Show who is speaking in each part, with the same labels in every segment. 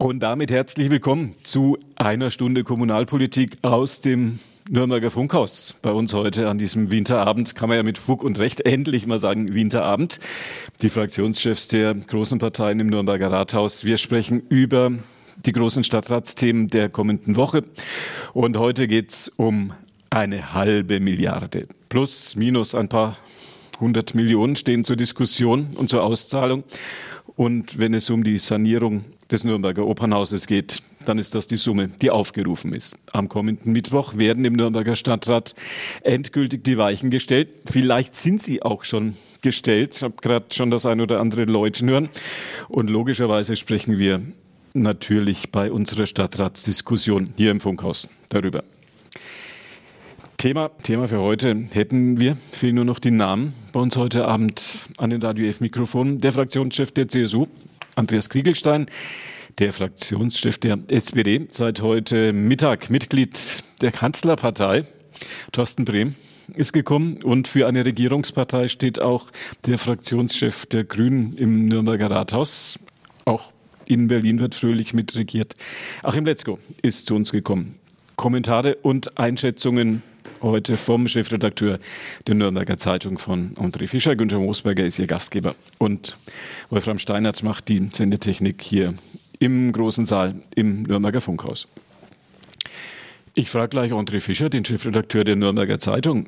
Speaker 1: Und damit herzlich willkommen zu einer Stunde Kommunalpolitik aus dem Nürnberger Funkhaus. Bei uns heute an diesem Winterabend kann man ja mit Fug und Recht endlich mal sagen Winterabend. Die Fraktionschefs der großen Parteien im Nürnberger Rathaus. Wir sprechen über die großen Stadtratsthemen der kommenden Woche. Und heute geht's um eine halbe Milliarde. Plus, minus ein paar hundert Millionen stehen zur Diskussion und zur Auszahlung. Und wenn es um die Sanierung des Nürnberger Opernhauses geht, dann ist das die Summe, die aufgerufen ist. Am kommenden Mittwoch werden im Nürnberger Stadtrat endgültig die Weichen gestellt. Vielleicht sind sie auch schon gestellt. Ich habe gerade schon das ein oder andere Läuten hören. Und logischerweise sprechen wir natürlich bei unserer Stadtratsdiskussion hier im Funkhaus darüber. Thema, Thema für heute hätten wir, fehlen nur noch die Namen bei uns heute Abend an den Radio F-Mikrofonen. Der Fraktionschef der CSU, Andreas Kriegelstein, der Fraktionschef der SPD, seit heute Mittag Mitglied der Kanzlerpartei, Thorsten Brehm, ist gekommen und für eine Regierungspartei steht auch der Fraktionschef der Grünen im Nürnberger Rathaus. Auch in Berlin wird fröhlich mitregiert. Achim Letzko ist zu uns gekommen. Kommentare und Einschätzungen heute vom Chefredakteur der Nürnberger Zeitung von André Fischer. Günther Moosberger ist Ihr Gastgeber. Und Wolfram Steinert macht die Sendetechnik hier im großen Saal im Nürnberger Funkhaus. Ich frage gleich André Fischer, den Chefredakteur der Nürnberger Zeitung.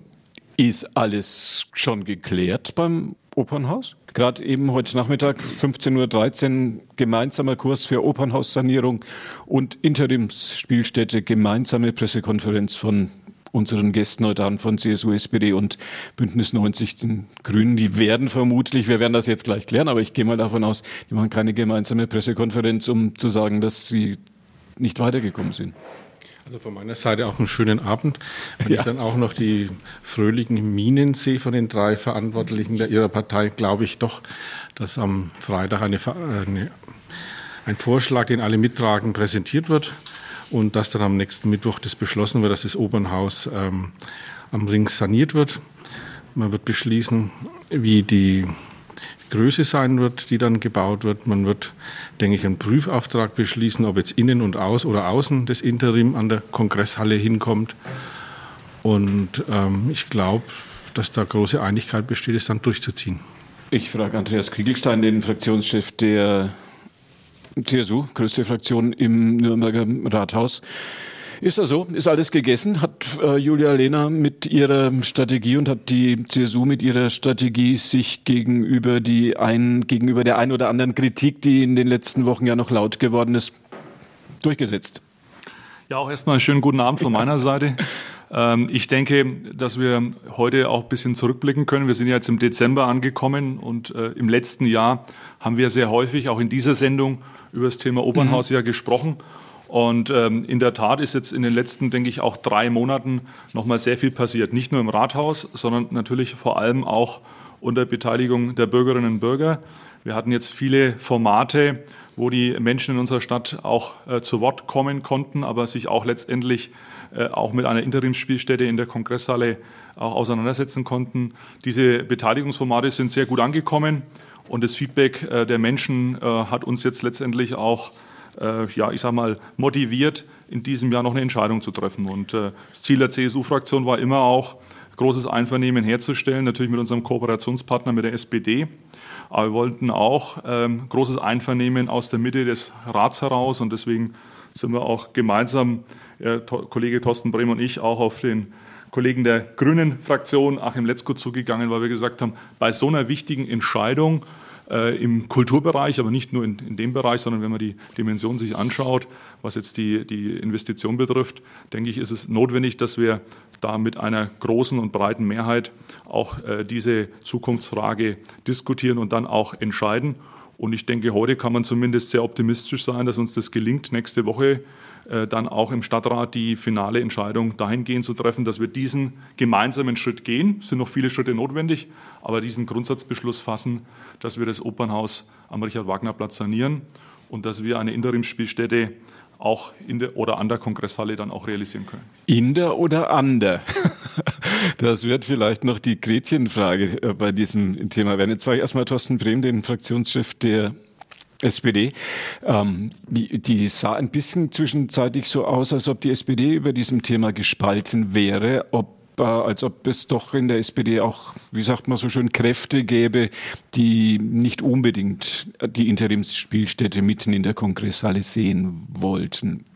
Speaker 1: Ist alles schon geklärt beim Opernhaus? Gerade eben heute Nachmittag 15.13 Uhr gemeinsamer Kurs für Opernhaussanierung und Interimsspielstätte, gemeinsame Pressekonferenz von unseren Gästen heute Abend von CSU, SPD und Bündnis 90, den Grünen, die werden vermutlich, wir werden das jetzt gleich klären, aber ich gehe mal davon aus, die machen keine gemeinsame Pressekonferenz, um zu sagen, dass sie nicht weitergekommen sind.
Speaker 2: Also von meiner Seite auch einen schönen Abend. Wenn ja. ich dann auch noch die fröhlichen Minen sehe von den drei Verantwortlichen der Ihrer Partei, glaube ich doch, dass am Freitag eine, eine, ein Vorschlag, den alle mittragen, präsentiert wird und dass dann am nächsten Mittwoch das beschlossen wird, dass das Opernhaus ähm, am Ring saniert wird. Man wird beschließen, wie die Größe sein wird, die dann gebaut wird. Man wird, denke ich, einen Prüfauftrag beschließen, ob jetzt innen und aus oder außen das Interim an der Kongresshalle hinkommt. Und ähm, ich glaube, dass da große Einigkeit besteht, es dann durchzuziehen.
Speaker 1: Ich frage Andreas Kriegelstein, den Fraktionschef der CSU, größte Fraktion im Nürnberger Rathaus. Ist das so? Ist alles gegessen? Hat äh, Julia Lehner mit ihrer Strategie und hat die CSU mit ihrer Strategie sich gegenüber die ein, gegenüber der ein oder anderen Kritik, die in den letzten Wochen ja noch laut geworden ist, durchgesetzt?
Speaker 3: Ja, auch erstmal einen schönen guten Abend von meiner Seite. Ähm, ich denke, dass wir heute auch ein bisschen zurückblicken können. Wir sind ja jetzt im Dezember angekommen und äh, im letzten Jahr haben wir sehr häufig auch in dieser Sendung über das Thema Opernhaus mhm. ja gesprochen. Und ähm, in der Tat ist jetzt in den letzten, denke ich, auch drei Monaten nochmal sehr viel passiert. Nicht nur im Rathaus, sondern natürlich vor allem auch unter Beteiligung der Bürgerinnen und Bürger. Wir hatten jetzt viele Formate, wo die Menschen in unserer Stadt auch äh, zu Wort kommen konnten, aber sich auch letztendlich auch mit einer Interimsspielstätte in der Kongresshalle auch auseinandersetzen konnten. Diese Beteiligungsformate sind sehr gut angekommen. Und das Feedback äh, der Menschen äh, hat uns jetzt letztendlich auch, äh, ja, ich sag mal, motiviert, in diesem Jahr noch eine Entscheidung zu treffen. Und das Ziel der CSU-Fraktion war immer auch, großes Einvernehmen herzustellen, natürlich mit unserem Kooperationspartner, mit der SPD. Aber wir wollten auch ähm, großes Einvernehmen aus der Mitte des Rats heraus und deswegen sind wir auch gemeinsam, äh, Kollege Thorsten Brehm und ich, auch auf den Kollegen der Grünen Fraktion, Achim Letzko, zugegangen, weil wir gesagt haben, bei so einer wichtigen Entscheidung äh, im Kulturbereich, aber nicht nur in, in, dem Bereich, sondern wenn man die Dimension sich anschaut, was jetzt die, die Investition betrifft, denke ich, ist es notwendig, dass wir da mit einer großen und breiten Mehrheit auch äh, diese Zukunftsfrage diskutieren und dann auch entscheiden. Und ich denke, heute kann man zumindest sehr optimistisch sein, dass uns das gelingt, nächste Woche dann auch im Stadtrat die finale Entscheidung dahingehend zu treffen, dass wir diesen gemeinsamen Schritt gehen. Es sind noch viele Schritte notwendig, aber diesen Grundsatzbeschluss fassen, dass wir das Opernhaus am Richard-Wagner-Platz sanieren und dass wir eine Interimsspielstätte auch in der oder an der Kongresshalle dann auch realisieren können.
Speaker 1: In der oder an der? Das wird vielleicht noch die Gretchenfrage äh, bei diesem Thema werden. Jetzt war ich erstmal Thorsten Brehm, den Fraktionschef der SPD. Ähm, die sah ein bisschen zwischenzeitlich so aus, als ob die SPD über diesem Thema gespalten wäre, ob als ob es doch in der SPD auch, wie sagt man so schön, Kräfte gäbe, die nicht unbedingt die Interimsspielstätte mitten in der Kongresshalle sehen wollten.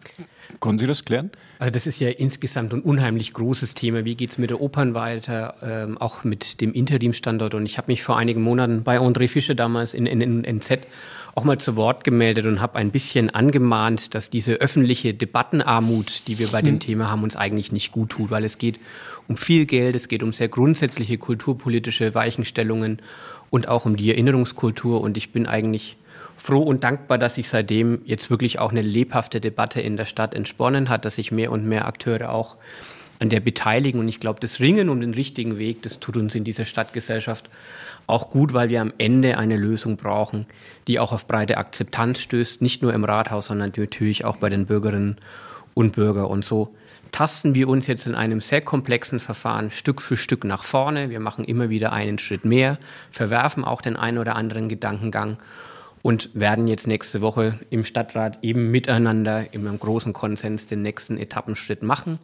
Speaker 1: Konnten Sie das klären?
Speaker 4: Also das ist ja insgesamt ein unheimlich großes Thema. Wie geht es mit der Opern weiter, ähm, auch mit dem Interimsstandort? Und ich habe mich vor einigen Monaten bei André Fischer damals in, in, in NZ auch mal zu Wort gemeldet und habe ein bisschen angemahnt, dass diese öffentliche Debattenarmut, die wir bei dem hm. Thema haben, uns eigentlich nicht gut tut, weil es geht um viel Geld, es geht um sehr grundsätzliche kulturpolitische Weichenstellungen und auch um die Erinnerungskultur. Und ich bin eigentlich froh und dankbar, dass sich seitdem jetzt wirklich auch eine lebhafte Debatte in der Stadt entsponnen hat, dass sich mehr und mehr Akteure auch an der beteiligen. Und ich glaube, das Ringen um den richtigen Weg, das tut uns in dieser Stadtgesellschaft auch gut, weil wir am Ende eine Lösung brauchen, die auch auf breite Akzeptanz stößt, nicht nur im Rathaus, sondern natürlich auch bei den Bürgerinnen und Bürgern. Und so tasten wir uns jetzt in einem sehr komplexen Verfahren Stück für Stück nach vorne. Wir machen immer wieder einen Schritt mehr, verwerfen auch den einen oder anderen Gedankengang und werden jetzt nächste Woche im Stadtrat eben miteinander in einem großen Konsens den nächsten Etappenschritt machen.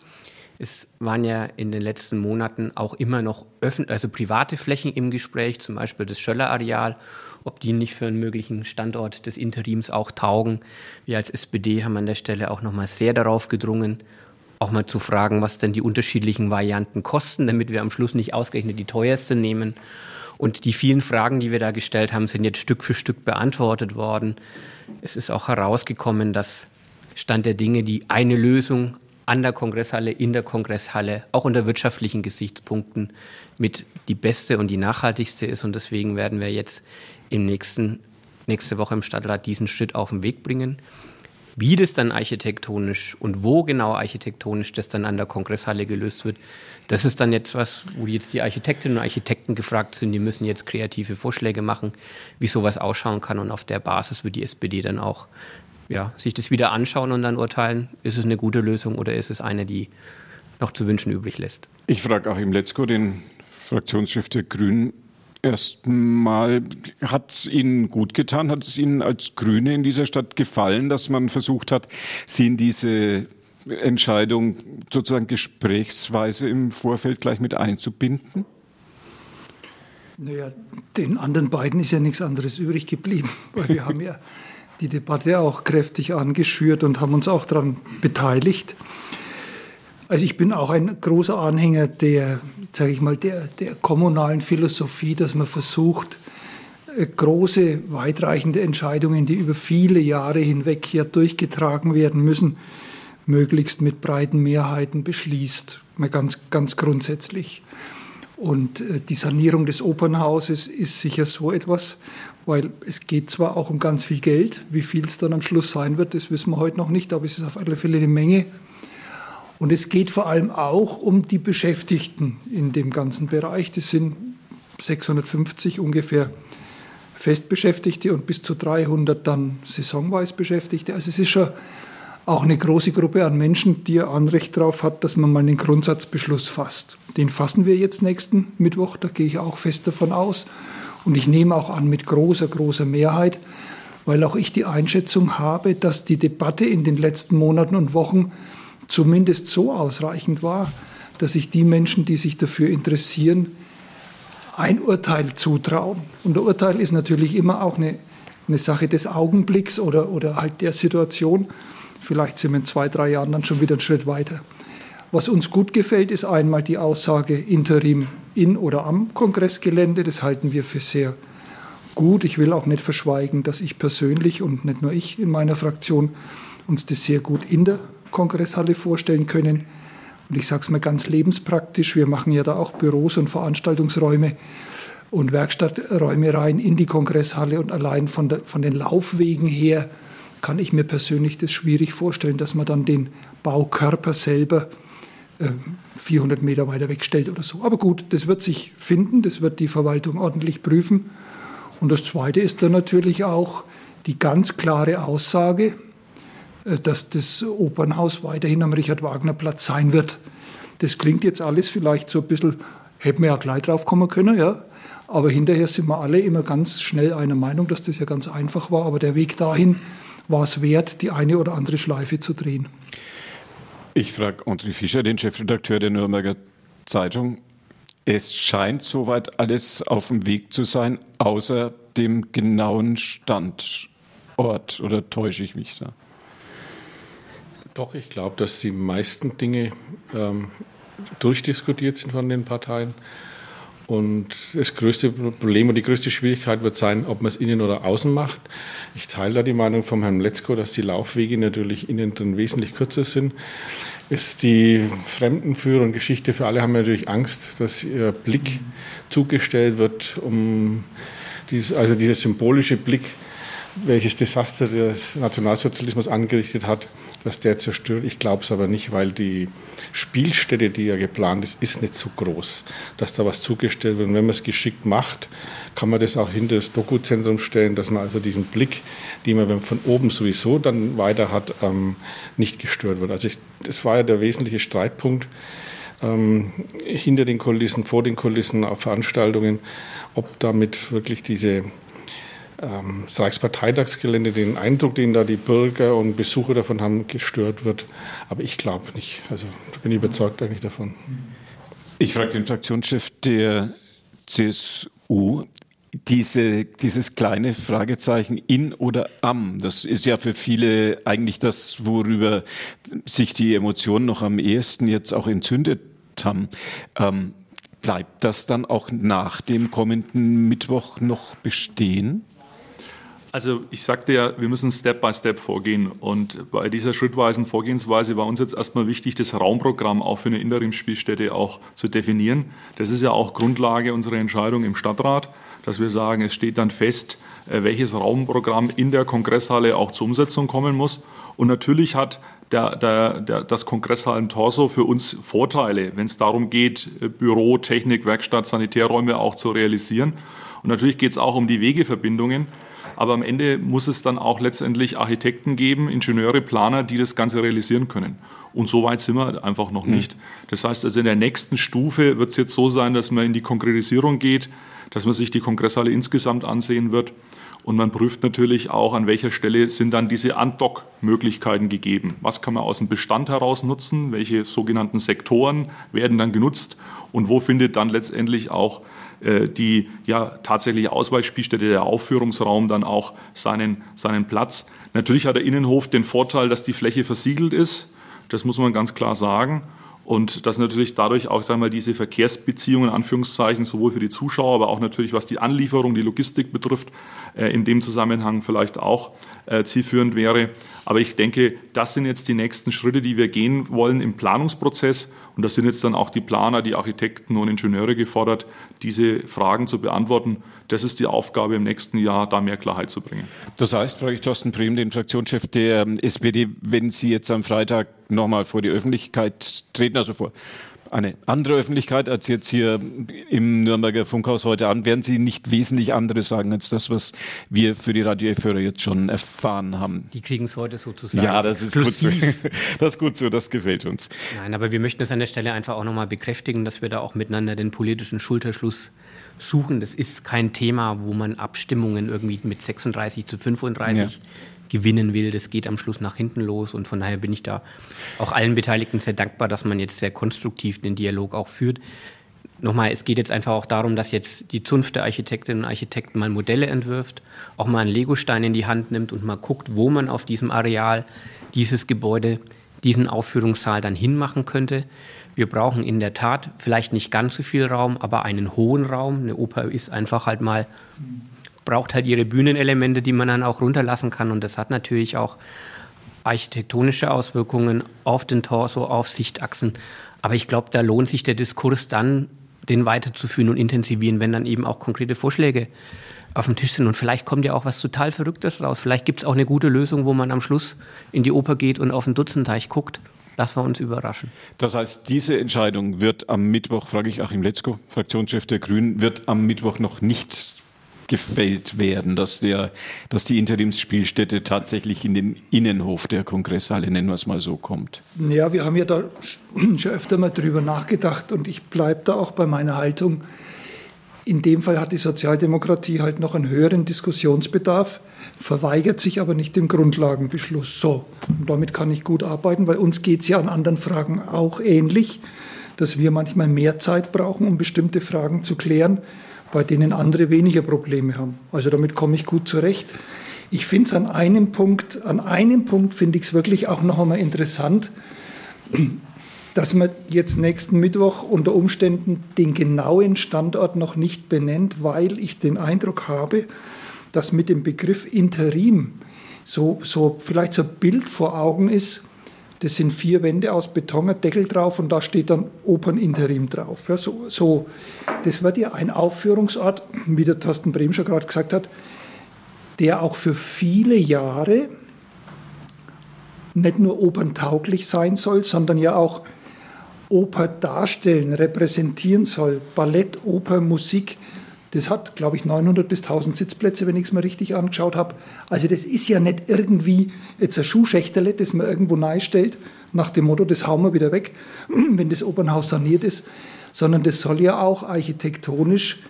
Speaker 4: Es waren ja in den letzten Monaten auch immer noch öffentlich, also private Flächen im Gespräch, zum Beispiel das Schöller-Areal, ob die nicht für einen möglichen Standort des Interims auch taugen. Wir als SPD haben an der Stelle auch nochmal sehr darauf gedrungen, auch mal zu fragen, was denn die unterschiedlichen Varianten kosten, damit wir am Schluss nicht ausgerechnet die teuerste nehmen. Und die vielen Fragen, die wir da gestellt haben, sind jetzt Stück für Stück beantwortet worden. Es ist auch herausgekommen, dass Stand der Dinge die eine Lösung an der Kongresshalle, in der Kongresshalle, auch unter wirtschaftlichen Gesichtspunkten mit die beste und die nachhaltigste ist. Und deswegen werden wir jetzt im nächsten, nächste Woche im Stadtrat diesen Schritt auf den Weg bringen. Wie das dann architektonisch und wo genau architektonisch das dann an der Kongresshalle gelöst wird, das ist dann jetzt was, wo jetzt die Architektinnen und Architekten gefragt sind. Die müssen jetzt kreative Vorschläge machen, wie sowas ausschauen kann. Und auf der Basis wird die SPD dann auch ja, sich das wieder anschauen und dann urteilen, ist es eine gute Lösung oder ist es eine, die noch zu wünschen übrig lässt.
Speaker 1: Ich frage Achim Letzko, den Fraktionschef der Grünen, erstmal, hat es Ihnen gut getan, hat es Ihnen als Grüne in dieser Stadt gefallen, dass man versucht hat, Sie in diese Entscheidung sozusagen gesprächsweise im Vorfeld gleich mit einzubinden?
Speaker 5: Naja, den anderen beiden ist ja nichts anderes übrig geblieben, weil wir haben ja die Debatte auch kräftig angeschürt und haben uns auch daran beteiligt. Also ich bin auch ein großer Anhänger der, sage ich mal, der, der kommunalen Philosophie, dass man versucht, äh, große, weitreichende Entscheidungen, die über viele Jahre hinweg hier durchgetragen werden müssen, möglichst mit breiten Mehrheiten beschließt, mal ganz, ganz grundsätzlich. Und äh, die Sanierung des Opernhauses ist sicher so etwas, weil es geht zwar auch um ganz viel Geld, wie viel es dann am Schluss sein wird, das wissen wir heute noch nicht, aber es ist auf alle Fälle eine Menge. Und es geht vor allem auch um die Beschäftigten in dem ganzen Bereich. Das sind 650 ungefähr Festbeschäftigte und bis zu 300 dann saisonweise Beschäftigte. Also es ist schon auch eine große Gruppe an Menschen, die ein Anrecht darauf hat, dass man mal einen Grundsatzbeschluss fasst. Den fassen wir jetzt nächsten Mittwoch, da gehe ich auch fest davon aus. Und ich nehme auch an mit großer, großer Mehrheit, weil auch ich die Einschätzung habe, dass die Debatte in den letzten Monaten und Wochen zumindest so ausreichend war, dass sich die Menschen, die sich dafür interessieren, ein Urteil zutrauen. Und ein Urteil ist natürlich immer auch eine, eine Sache des Augenblicks oder, oder halt der Situation. Vielleicht sind wir in zwei, drei Jahren dann schon wieder einen Schritt weiter. Was uns gut gefällt, ist einmal die Aussage Interim in oder am Kongressgelände. Das halten wir für sehr gut. Ich will auch nicht verschweigen, dass ich persönlich und nicht nur ich in meiner Fraktion uns das sehr gut in der Kongresshalle vorstellen können. Und ich sage es mal ganz lebenspraktisch, wir machen ja da auch Büros und Veranstaltungsräume und Werkstatträume rein in die Kongresshalle und allein von, der, von den Laufwegen her kann ich mir persönlich das schwierig vorstellen, dass man dann den Baukörper selber 400 äh, Meter weiter wegstellt oder so. Aber gut, das wird sich finden, das wird die Verwaltung ordentlich prüfen. Und das Zweite ist dann natürlich auch die ganz klare Aussage, äh, dass das Opernhaus weiterhin am Richard-Wagner-Platz sein wird. Das klingt jetzt alles vielleicht so ein bisschen, hätten wir ja gleich drauf kommen können, ja. Aber hinterher sind wir alle immer ganz schnell einer Meinung, dass das ja ganz einfach war. Aber der Weg dahin war es wert, die eine oder andere Schleife zu drehen.
Speaker 1: Ich frage André Fischer, den Chefredakteur der Nürnberger Zeitung. Es scheint soweit alles auf dem Weg zu sein, außer dem genauen Standort. Oder täusche ich mich da?
Speaker 2: Doch, ich glaube, dass die meisten Dinge ähm, durchdiskutiert sind von den Parteien. Und das größte Problem und die größte Schwierigkeit wird sein, ob man es innen oder außen macht. Ich teile da die Meinung von Herrn Letzko, dass die Laufwege natürlich innen drin wesentlich kürzer sind. Ist die Fremdenführung Geschichte für alle haben natürlich Angst, dass ihr Blick zugestellt wird, um dies, also dieser symbolische Blick, welches Desaster der Nationalsozialismus angerichtet hat, dass der zerstört. Ich glaube es aber nicht, weil die Spielstätte, die ja geplant ist, ist nicht so groß, dass da was zugestellt wird. Und wenn man es geschickt macht, kann man das auch hinter das Dokuzentrum stellen, dass man also diesen Blick, den man von oben sowieso dann weiter hat, ähm, nicht gestört wird. Also ich, das war ja der wesentliche Streitpunkt ähm, hinter den Kulissen, vor den Kulissen auf Veranstaltungen, ob damit wirklich diese ähm, Reichsparteitagsgelände, den Eindruck, den da die Bürger und Besucher davon haben, gestört wird. Aber ich glaube nicht. Also bin ich überzeugt eigentlich davon.
Speaker 1: Ich frage den Fraktionschef der CSU. Diese, dieses kleine Fragezeichen in oder am, das ist ja für viele eigentlich das, worüber sich die Emotionen noch am ehesten jetzt auch entzündet haben. Ähm, bleibt das dann auch nach dem kommenden Mittwoch noch bestehen?
Speaker 3: Also ich sagte ja, wir müssen Step by Step vorgehen. Und bei dieser schrittweisen Vorgehensweise war uns jetzt erstmal wichtig, das Raumprogramm auch für eine Interimsspielstätte auch zu definieren. Das ist ja auch Grundlage unserer Entscheidung im Stadtrat, dass wir sagen, es steht dann fest, äh, welches Raumprogramm in der Kongresshalle auch zur Umsetzung kommen muss. Und natürlich hat der, der, der, das Kongresshallen-Torso für uns Vorteile, wenn es darum geht, äh, Büro, Technik, Werkstatt, Sanitärräume auch zu realisieren. Und natürlich geht es auch um die Wegeverbindungen. Aber am Ende muss es dann auch letztendlich Architekten geben, Ingenieure, Planer, die das Ganze realisieren können. Und so weit sind wir einfach noch hm. nicht. Das heißt also in der nächsten Stufe wird es jetzt so sein, dass man in die Konkretisierung geht, dass man sich die Kongresshalle insgesamt ansehen wird. Und man prüft natürlich auch, an welcher Stelle sind dann diese Undock-Möglichkeiten gegeben. Was kann man aus dem Bestand heraus nutzen? Welche sogenannten Sektoren werden dann genutzt? Und wo findet dann letztendlich auch die ja tatsächliche Ausweichspielstätte, der Aufführungsraum dann auch seinen, seinen Platz. Natürlich hat der Innenhof den Vorteil, dass die Fläche versiegelt ist. Das muss man ganz klar sagen. Und dass natürlich dadurch auch sagen wir, diese Verkehrsbeziehungen, Anführungszeichen, sowohl für die Zuschauer, aber auch natürlich, was die Anlieferung, die Logistik betrifft, äh, in dem Zusammenhang vielleicht auch äh, zielführend wäre. Aber ich denke, das sind jetzt die nächsten Schritte, die wir gehen wollen im Planungsprozess. Und da sind jetzt dann auch die Planer, die Architekten und Ingenieure gefordert, diese Fragen zu beantworten. Das ist die Aufgabe im nächsten Jahr, da mehr Klarheit zu bringen.
Speaker 1: Das heißt, frage ich Thorsten Brehm, den Fraktionschef der ähm, SPD, wenn Sie jetzt am Freitag nochmal vor die Öffentlichkeit treten, also vor eine andere Öffentlichkeit als jetzt hier im Nürnberger Funkhaus heute Abend, werden Sie nicht wesentlich anderes sagen als das, was wir für die Radio F-Hörer jetzt schon erfahren haben.
Speaker 4: Die kriegen es heute sozusagen.
Speaker 1: Ja, das ist gut so. Das ist gut so, das gefällt uns.
Speaker 4: Nein, aber wir möchten es an der Stelle einfach auch nochmal bekräftigen, dass wir da auch miteinander den politischen Schulterschluss suchen. Das ist kein Thema, wo man Abstimmungen irgendwie mit 36 zu 35 ja gewinnen will. Das geht am Schluss nach hinten los und von daher bin ich da auch allen Beteiligten sehr dankbar, dass man jetzt sehr konstruktiv den Dialog auch führt. Nochmal, es geht jetzt einfach auch darum, dass jetzt die Zunft der Architektinnen und Architekten mal Modelle entwirft, auch mal einen Legostein in die Hand nimmt und mal guckt, wo man auf diesem Areal dieses Gebäude, diesen Aufführungssaal dann hinmachen könnte. Wir brauchen in der Tat vielleicht nicht ganz so viel Raum, aber einen hohen Raum. Eine Oper ist einfach halt mal braucht halt ihre Bühnenelemente, die man dann auch runterlassen kann. Und das hat natürlich auch architektonische Auswirkungen auf den Torso, auf Sichtachsen. Aber ich glaube, da lohnt sich der Diskurs dann, den weiterzuführen und intensivieren, wenn dann eben auch konkrete Vorschläge auf dem Tisch sind. Und vielleicht kommt ja auch was total Verrücktes raus. Vielleicht gibt es auch eine gute Lösung, wo man am Schluss in die Oper geht und auf den Dutzendteich guckt. Lassen wir uns überraschen.
Speaker 1: Das heißt, diese Entscheidung wird am Mittwoch, frage ich Achim Letzko, Fraktionschef der Grünen, wird am Mittwoch noch nicht gefällt werden, dass, der, dass die Interimsspielstätte tatsächlich in den Innenhof der Kongresshalle, nennen wir es mal so, kommt?
Speaker 5: Ja, wir haben ja da schon öfter mal drüber nachgedacht und ich bleibe da auch bei meiner Haltung. In dem Fall hat die Sozialdemokratie halt noch einen höheren Diskussionsbedarf, verweigert sich aber nicht dem Grundlagenbeschluss. So, und damit kann ich gut arbeiten, weil uns geht es ja an anderen Fragen auch ähnlich, dass wir manchmal mehr Zeit brauchen, um bestimmte Fragen zu klären, bei denen andere weniger Probleme haben. Also damit komme ich gut zurecht. Ich finde es an einem Punkt, an einem Punkt finde ich es wirklich auch noch einmal interessant, dass man jetzt nächsten Mittwoch unter Umständen den genauen Standort noch nicht benennt, weil ich den Eindruck habe, dass mit dem Begriff Interim so, so vielleicht so ein Bild vor Augen ist, das sind vier Wände aus Beton, ein Deckel drauf und da steht dann Operninterim drauf. Ja, so, so, das wird ja ein Aufführungsort, wie der Thorsten Brehm schon gerade gesagt hat, der auch für viele Jahre nicht nur operntauglich sein soll, sondern ja auch Oper darstellen, repräsentieren soll. Ballett, Oper, Musik. Das hat, glaube ich, 900 bis 1000 Sitzplätze, wenn ich es mir richtig angeschaut habe. Also das ist ja nicht irgendwie jetzt ein Schuhschächterle, das man irgendwo stellt, nach dem Motto, das hauen wir wieder weg, wenn das Opernhaus saniert ist, sondern das soll ja auch architektonisch,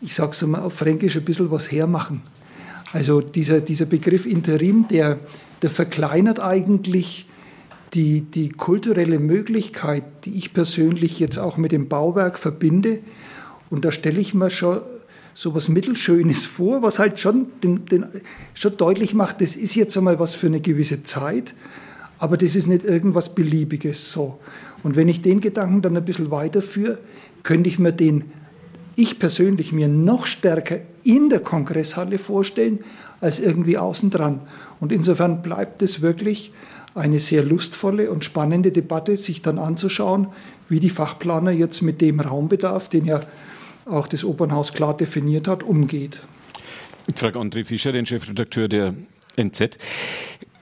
Speaker 5: ich sage es mal auf Fränkisch, ein bisschen was hermachen. Also dieser, dieser Begriff Interim, der, der verkleinert eigentlich die, die kulturelle Möglichkeit, die ich persönlich jetzt auch mit dem Bauwerk verbinde. Und da stelle ich mir schon so was Mittelschönes vor, was halt schon, den, den, schon deutlich macht, das ist jetzt einmal was für eine gewisse Zeit, aber das ist nicht irgendwas Beliebiges so. Und wenn ich den Gedanken dann ein bisschen weiterführe, könnte ich mir den, ich persönlich mir noch stärker in der Kongresshalle vorstellen, als irgendwie außen dran. Und insofern bleibt es wirklich eine sehr lustvolle und spannende Debatte, sich dann anzuschauen, wie die Fachplaner jetzt mit dem Raumbedarf, den ja auch das Opernhaus klar definiert hat, umgeht.
Speaker 1: Ich frage André Fischer, den Chefredakteur der NZ.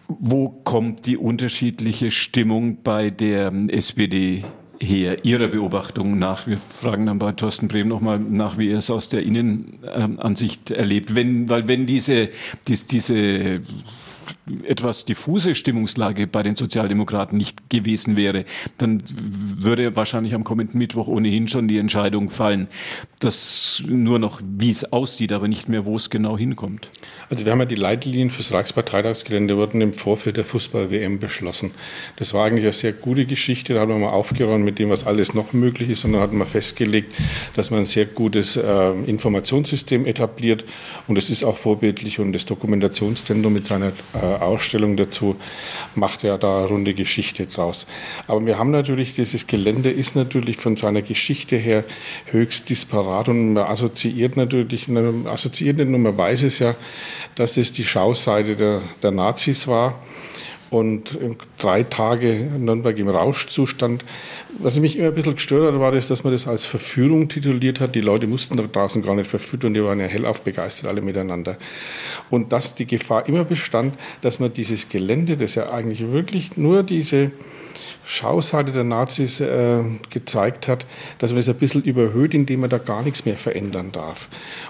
Speaker 1: Wo kommt die unterschiedliche Stimmung bei der SPD her, Ihrer Beobachtung nach? Wir fragen dann bei Thorsten Brehm nochmal nach, wie er es aus der Innenansicht erlebt. Wenn, weil wenn diese, die, diese etwas diffuse Stimmungslage bei den Sozialdemokraten nicht gewesen wäre, dann würde wahrscheinlich am kommenden Mittwoch ohnehin schon die Entscheidung fallen, dass nur noch, wie es aussieht, aber nicht mehr, wo es genau hinkommt.
Speaker 2: Also wir haben ja die Leitlinien fürs Reichsparteitagsgelände wurden im Vorfeld der Fußball-WM beschlossen. Das war eigentlich eine sehr gute Geschichte. Da haben wir mal aufgeräumt mit dem, was alles noch möglich ist. Und dann hat man festgelegt, dass man ein sehr gutes äh, Informationssystem etabliert. Und es ist auch vorbildlich. Und das Dokumentationszentrum mit seiner äh, Ausstellung dazu macht ja da runde Geschichte draus. Aber wir haben natürlich, dieses Gelände ist natürlich von seiner Geschichte her höchst disparat und man assoziiert natürlich, man assoziiert nicht nur, man weiß es ja, dass es die Schauseite der, der Nazis war und drei Tage Nürnberg im Rauschzustand. Was mich immer ein bisschen gestört hat, war das, dass man das als Verführung tituliert hat. Die Leute mussten da draußen gar nicht verführt und die waren ja hellauf begeistert alle miteinander. Und dass die Gefahr immer bestand, dass man dieses Gelände, das ja eigentlich wirklich nur diese Schauseite der Nazis äh, gezeigt hat, dass man das ein bisschen überhöht, indem man da gar nichts mehr verändern darf.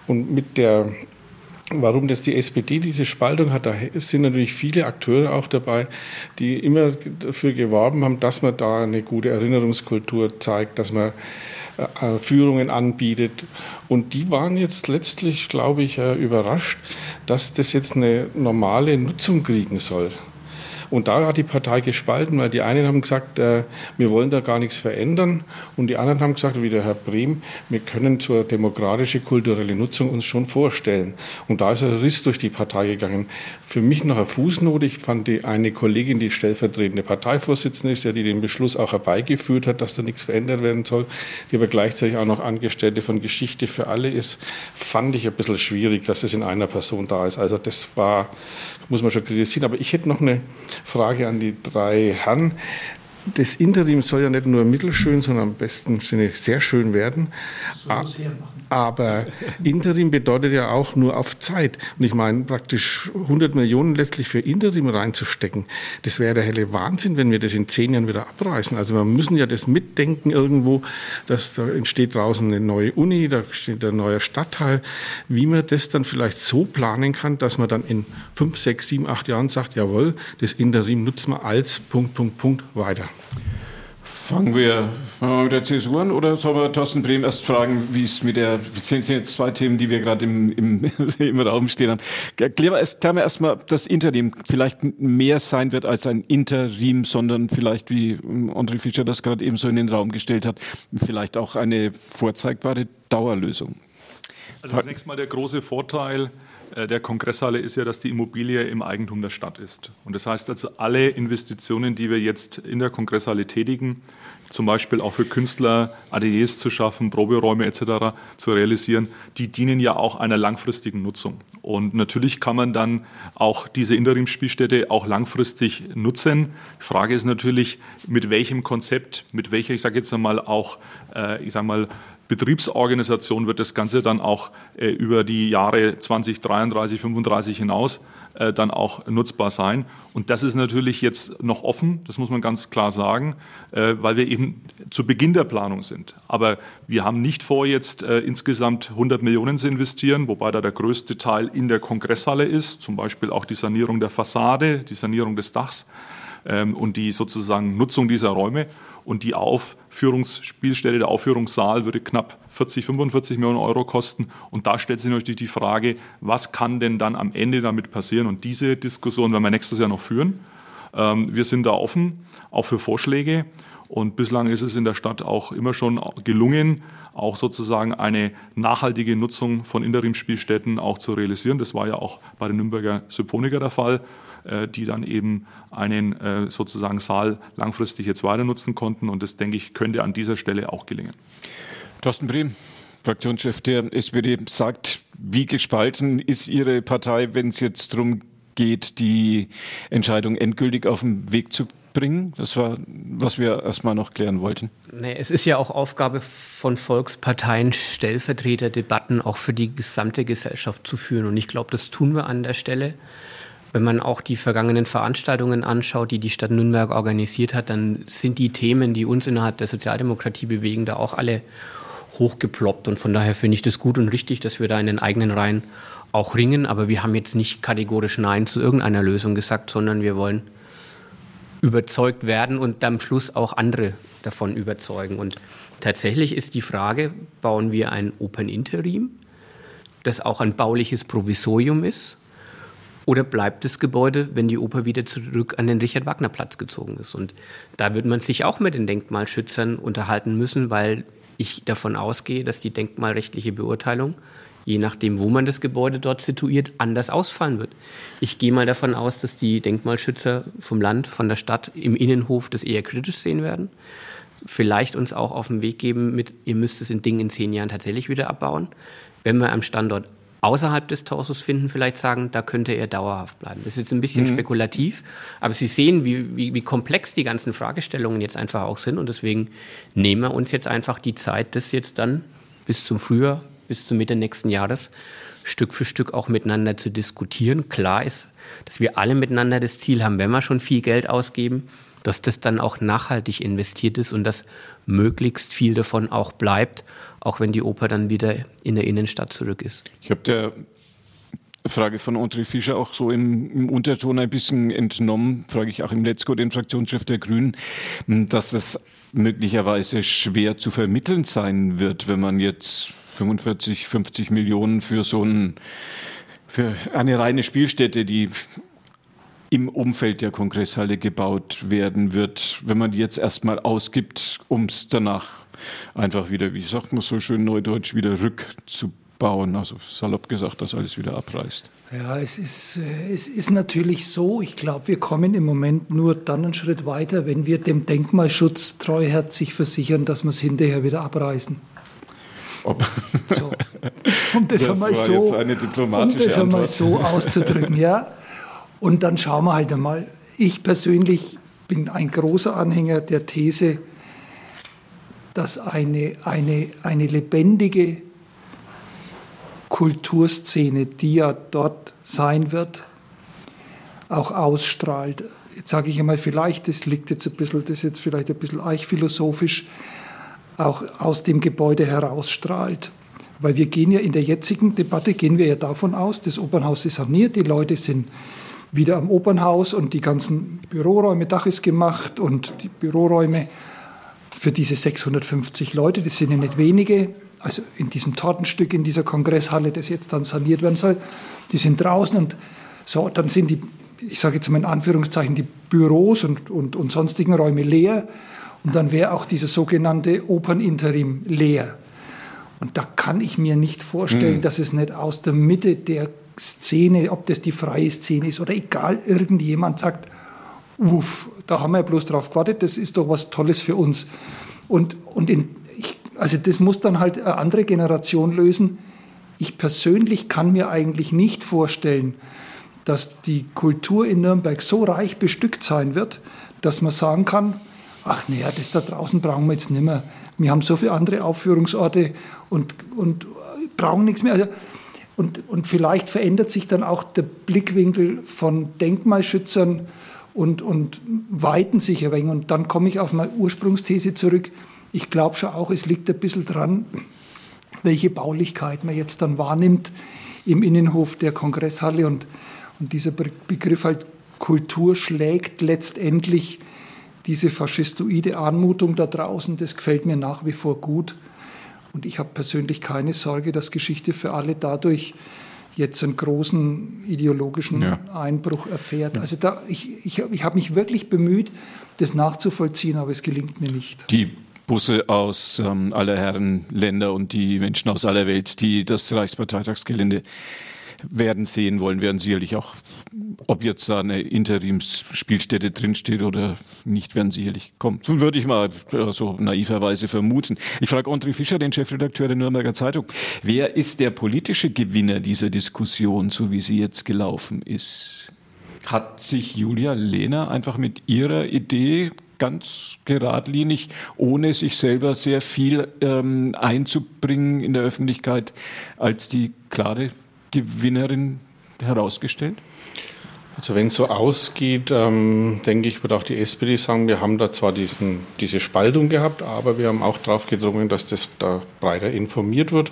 Speaker 2: Und mit der Warum das die SPD diese Spaltung hat, da sind natürlich viele Akteure auch dabei, die immer dafür geworben haben, dass man da eine gute Erinnerungskultur zeigt, dass man äh, Führungen anbietet. Und die waren jetzt letztlich, glaube ich, äh, überrascht, dass das jetzt eine normale Nutzung kriegen soll. Und da hat die Partei gespalten, weil die einen haben gesagt, äh, wir wollen da gar nichts verändern. Und die anderen haben gesagt, wie der Herr Brehm, wir können zur demokratischen kulturelle Nutzung uns schon vorstellen. Und da ist ein Riss durch die Partei gegangen. Für mich noch eine Fußnote. Ich fand die eine Kollegin, die stellvertretende Parteivorsitzende ist, ja, die den Beschluss auch herbeigeführt hat, dass da nichts verändert werden soll, die aber gleichzeitig auch noch Angestellte von Geschichte für alle ist, fand ich ein bisschen schwierig, dass es in einer Person da ist. Also das war, muss man schon kritisieren. Aber ich hätte noch eine Frage an die drei Herren. Das Interim soll ja nicht nur mittelschön, sondern am besten Sinne sehr schön werden. Aber Interim bedeutet ja auch nur auf Zeit. Und ich meine, praktisch 100 Millionen letztlich für Interim reinzustecken, das wäre der helle Wahnsinn, wenn wir das in zehn Jahren wieder abreißen. Also wir müssen ja das mitdenken irgendwo, dass da entsteht draußen eine neue Uni, da steht ein neuer Stadtteil, wie man das dann vielleicht so planen kann, dass man dann in fünf, sechs, sieben, acht Jahren sagt, jawohl, das Interim nutzen wir als Punkt, Punkt, Punkt weiter.
Speaker 1: Fangen wir, mit der CSU an oder sollen wir Thorsten Brehm erst fragen, wie es mit der, das sind jetzt zwei Themen, die wir gerade im, im, im Raum stehen haben. Klären wir, erst, erstmal, dass Interim vielleicht mehr sein wird als ein Interim, sondern vielleicht, wie André Fischer das gerade eben so in den Raum gestellt hat, vielleicht auch eine vorzeigbare Dauerlösung.
Speaker 3: Also zunächst mal der große Vorteil, der Kongresshalle ist ja, dass die Immobilie im Eigentum der Stadt ist. Und das heißt also, alle Investitionen, die wir jetzt in der Kongresshalle tätigen, zum Beispiel auch für Künstler Ateliers zu schaffen, Proberäume etc. zu realisieren, die dienen ja auch einer langfristigen Nutzung. Und natürlich kann man dann auch diese Interimsspielstätte auch langfristig nutzen. Die Frage ist natürlich, mit welchem Konzept, mit welcher, ich sage jetzt einmal auch, äh, ich sage mal, Betriebsorganisation wird das Ganze dann auch äh, über die Jahre 2033, 35 hinaus äh, dann auch nutzbar sein. Und das ist natürlich jetzt noch offen, das muss man ganz klar sagen, äh, weil wir eben zu Beginn der Planung sind. Aber wir haben nicht vor, jetzt äh, insgesamt 100 Millionen zu investieren, wobei da der größte Teil in der Kongresshalle ist, zum Beispiel auch die Sanierung der Fassade, die Sanierung des Dachs ähm, und die sozusagen Nutzung dieser Räume. Und die Aufführungsspielstelle, der Aufführungssaal würde knapp 40, 45 Millionen Euro kosten. Und da stellt sich natürlich die Frage, was kann denn dann am Ende damit passieren? Und diese Diskussion werden wir nächstes Jahr noch führen. Ähm, wir sind da offen, auch für Vorschläge. Und bislang ist es in der Stadt auch immer schon gelungen, auch sozusagen eine nachhaltige Nutzung von Interimspielstätten auch zu realisieren. Das war ja auch bei den Nürnberger Symphoniker der Fall. Äh, die dann eben einen äh, sozusagen Saal langfristig jetzt weiter nutzen konnten. Und das, denke ich, könnte an dieser Stelle auch gelingen.
Speaker 1: Thorsten Brehm, Fraktionschef der SPD, sagt, wie gespalten ist Ihre Partei, wenn es jetzt darum geht, die Entscheidung endgültig auf den Weg zu bringen? Das war, was wir erstmal noch klären wollten.
Speaker 4: Nee, es ist ja auch Aufgabe von Volksparteien, Stellvertreterdebatten auch für die gesamte Gesellschaft zu führen. Und ich glaube, das tun wir an der Stelle. Wenn man auch die vergangenen Veranstaltungen anschaut, die die Stadt Nürnberg organisiert hat, dann sind die Themen, die uns innerhalb der Sozialdemokratie bewegen, da auch alle hochgeploppt. Und von daher finde ich das gut und richtig, dass wir da in den eigenen Reihen auch ringen. Aber wir haben jetzt nicht kategorisch Nein zu irgendeiner Lösung gesagt, sondern wir wollen überzeugt werden und am Schluss auch andere davon überzeugen. Und tatsächlich ist die Frage, bauen wir ein Open Interim, das auch ein bauliches Provisorium ist, oder bleibt das Gebäude, wenn die Oper wieder zurück an den Richard-Wagner-Platz gezogen ist? Und da wird man sich auch mit den Denkmalschützern unterhalten müssen, weil ich davon ausgehe, dass die denkmalrechtliche Beurteilung, je nachdem, wo man das Gebäude dort situiert, anders ausfallen wird. Ich gehe mal davon aus, dass die Denkmalschützer vom Land, von der Stadt im Innenhof das eher kritisch sehen werden. Vielleicht uns auch auf den Weg geben mit, ihr müsst es in Dingen in zehn Jahren tatsächlich wieder abbauen. Wenn wir am Standort außerhalb des Torsos finden, vielleicht sagen, da könnte er dauerhaft bleiben. Das ist jetzt ein bisschen mhm. spekulativ, aber Sie sehen, wie, wie, wie komplex die ganzen Fragestellungen jetzt einfach auch sind und deswegen nehmen wir uns jetzt einfach die Zeit, das jetzt dann bis zum Frühjahr, bis zur Mitte nächsten Jahres Stück für Stück auch miteinander zu diskutieren. Klar ist, dass wir alle miteinander das Ziel haben, wenn wir schon viel Geld ausgeben, dass das dann auch nachhaltig investiert ist und dass möglichst viel davon auch bleibt auch wenn die Oper dann wieder in der Innenstadt zurück ist.
Speaker 1: Ich habe der Frage von André Fischer auch so im, im Unterton ein bisschen entnommen, frage ich auch im Letzko, den Fraktionschef der Grünen, dass es möglicherweise schwer zu vermitteln sein wird, wenn man jetzt 45, 50 Millionen für so ein, für eine reine Spielstätte, die im Umfeld der Kongresshalle gebaut werden wird, wenn man die jetzt erstmal ausgibt, um es danach einfach wieder, wie sagt man so schön neudeutsch, wieder rückzubauen. Also salopp gesagt, dass alles wieder abreißt.
Speaker 5: Ja, es ist, äh, es ist natürlich so, ich glaube, wir kommen im Moment nur dann einen Schritt weiter, wenn wir dem Denkmalschutz treuherzig versichern, dass wir es hinterher wieder abreißen.
Speaker 1: Ob.
Speaker 5: So. Um das, das einmal so, um das einmal so auszudrücken, ja. Und dann schauen wir halt einmal. Ich persönlich bin ein großer Anhänger der These, dass eine, eine, eine lebendige Kulturszene, die ja dort sein wird, auch ausstrahlt. Jetzt sage ich einmal, vielleicht, das liegt jetzt ein bisschen, das ist jetzt vielleicht ein bisschen eichphilosophisch, auch aus dem Gebäude herausstrahlt. Weil wir gehen ja in der jetzigen Debatte, gehen wir ja davon aus, das Opernhaus ist saniert, die Leute sind wieder am Opernhaus und die ganzen Büroräume, Dach ist gemacht und die Büroräume für diese 650 Leute, das sind ja nicht wenige, also in diesem Tortenstück in dieser Kongresshalle, das jetzt dann saniert werden soll, die sind draußen und so, dann sind die, ich sage jetzt mal in Anführungszeichen, die Büros und, und, und sonstigen Räume leer und dann wäre auch dieses sogenannte Operninterim leer. Und da kann ich mir nicht vorstellen, mhm. dass es nicht aus der Mitte der Szene, ob das die freie Szene ist oder egal, irgendjemand sagt, uff, da haben wir bloß drauf gewartet, das ist doch was Tolles für uns. Und, und in, ich, also das muss dann halt eine andere Generation lösen. Ich persönlich kann mir eigentlich nicht vorstellen, dass die Kultur in Nürnberg so reich bestückt sein wird, dass man sagen kann, ach naja, das da draußen brauchen wir jetzt nicht mehr wir haben so viele andere Aufführungsorte und, und brauchen nichts mehr. Also, und, und vielleicht verändert sich dann auch der Blickwinkel von Denkmalschützern und, und weiten sich ein wenig. Und dann komme ich auf meine Ursprungsthese zurück. Ich glaube schon auch, es liegt ein bisschen dran, welche Baulichkeit man jetzt dann wahrnimmt im Innenhof der Kongresshalle. Und, und dieser Begriff halt Kultur schlägt letztendlich diese faschistoide Anmutung da draußen, das gefällt mir nach wie vor gut. Und ich habe persönlich keine Sorge, dass Geschichte für alle dadurch jetzt einen großen ideologischen ja. Einbruch erfährt. Also da, ich, ich, ich habe mich wirklich bemüht, das nachzuvollziehen, aber es gelingt mir nicht.
Speaker 1: Die Busse aus ähm, aller Herren Länder und die Menschen aus aller Welt, die das Reichsparteitagsgelände werden sehen wollen, werden sicherlich auch, ob jetzt da eine Interimsspielstätte drinsteht oder nicht, werden sicherlich kommen. Würde ich mal so naiverweise vermuten. Ich frage André Fischer, den Chefredakteur der Nürnberger Zeitung, wer ist der politische Gewinner dieser Diskussion, so wie sie jetzt gelaufen ist? Hat sich Julia Lehner einfach mit ihrer Idee ganz geradlinig, ohne sich selber sehr viel ähm, einzubringen in der Öffentlichkeit, als die klare Gewinnerin herausgestellt?
Speaker 2: Also wenn es so ausgeht, ähm, denke ich, wird auch die SPD sagen, wir haben da zwar diesen, diese Spaltung gehabt, aber wir haben auch darauf gedrungen, dass das da breiter informiert wird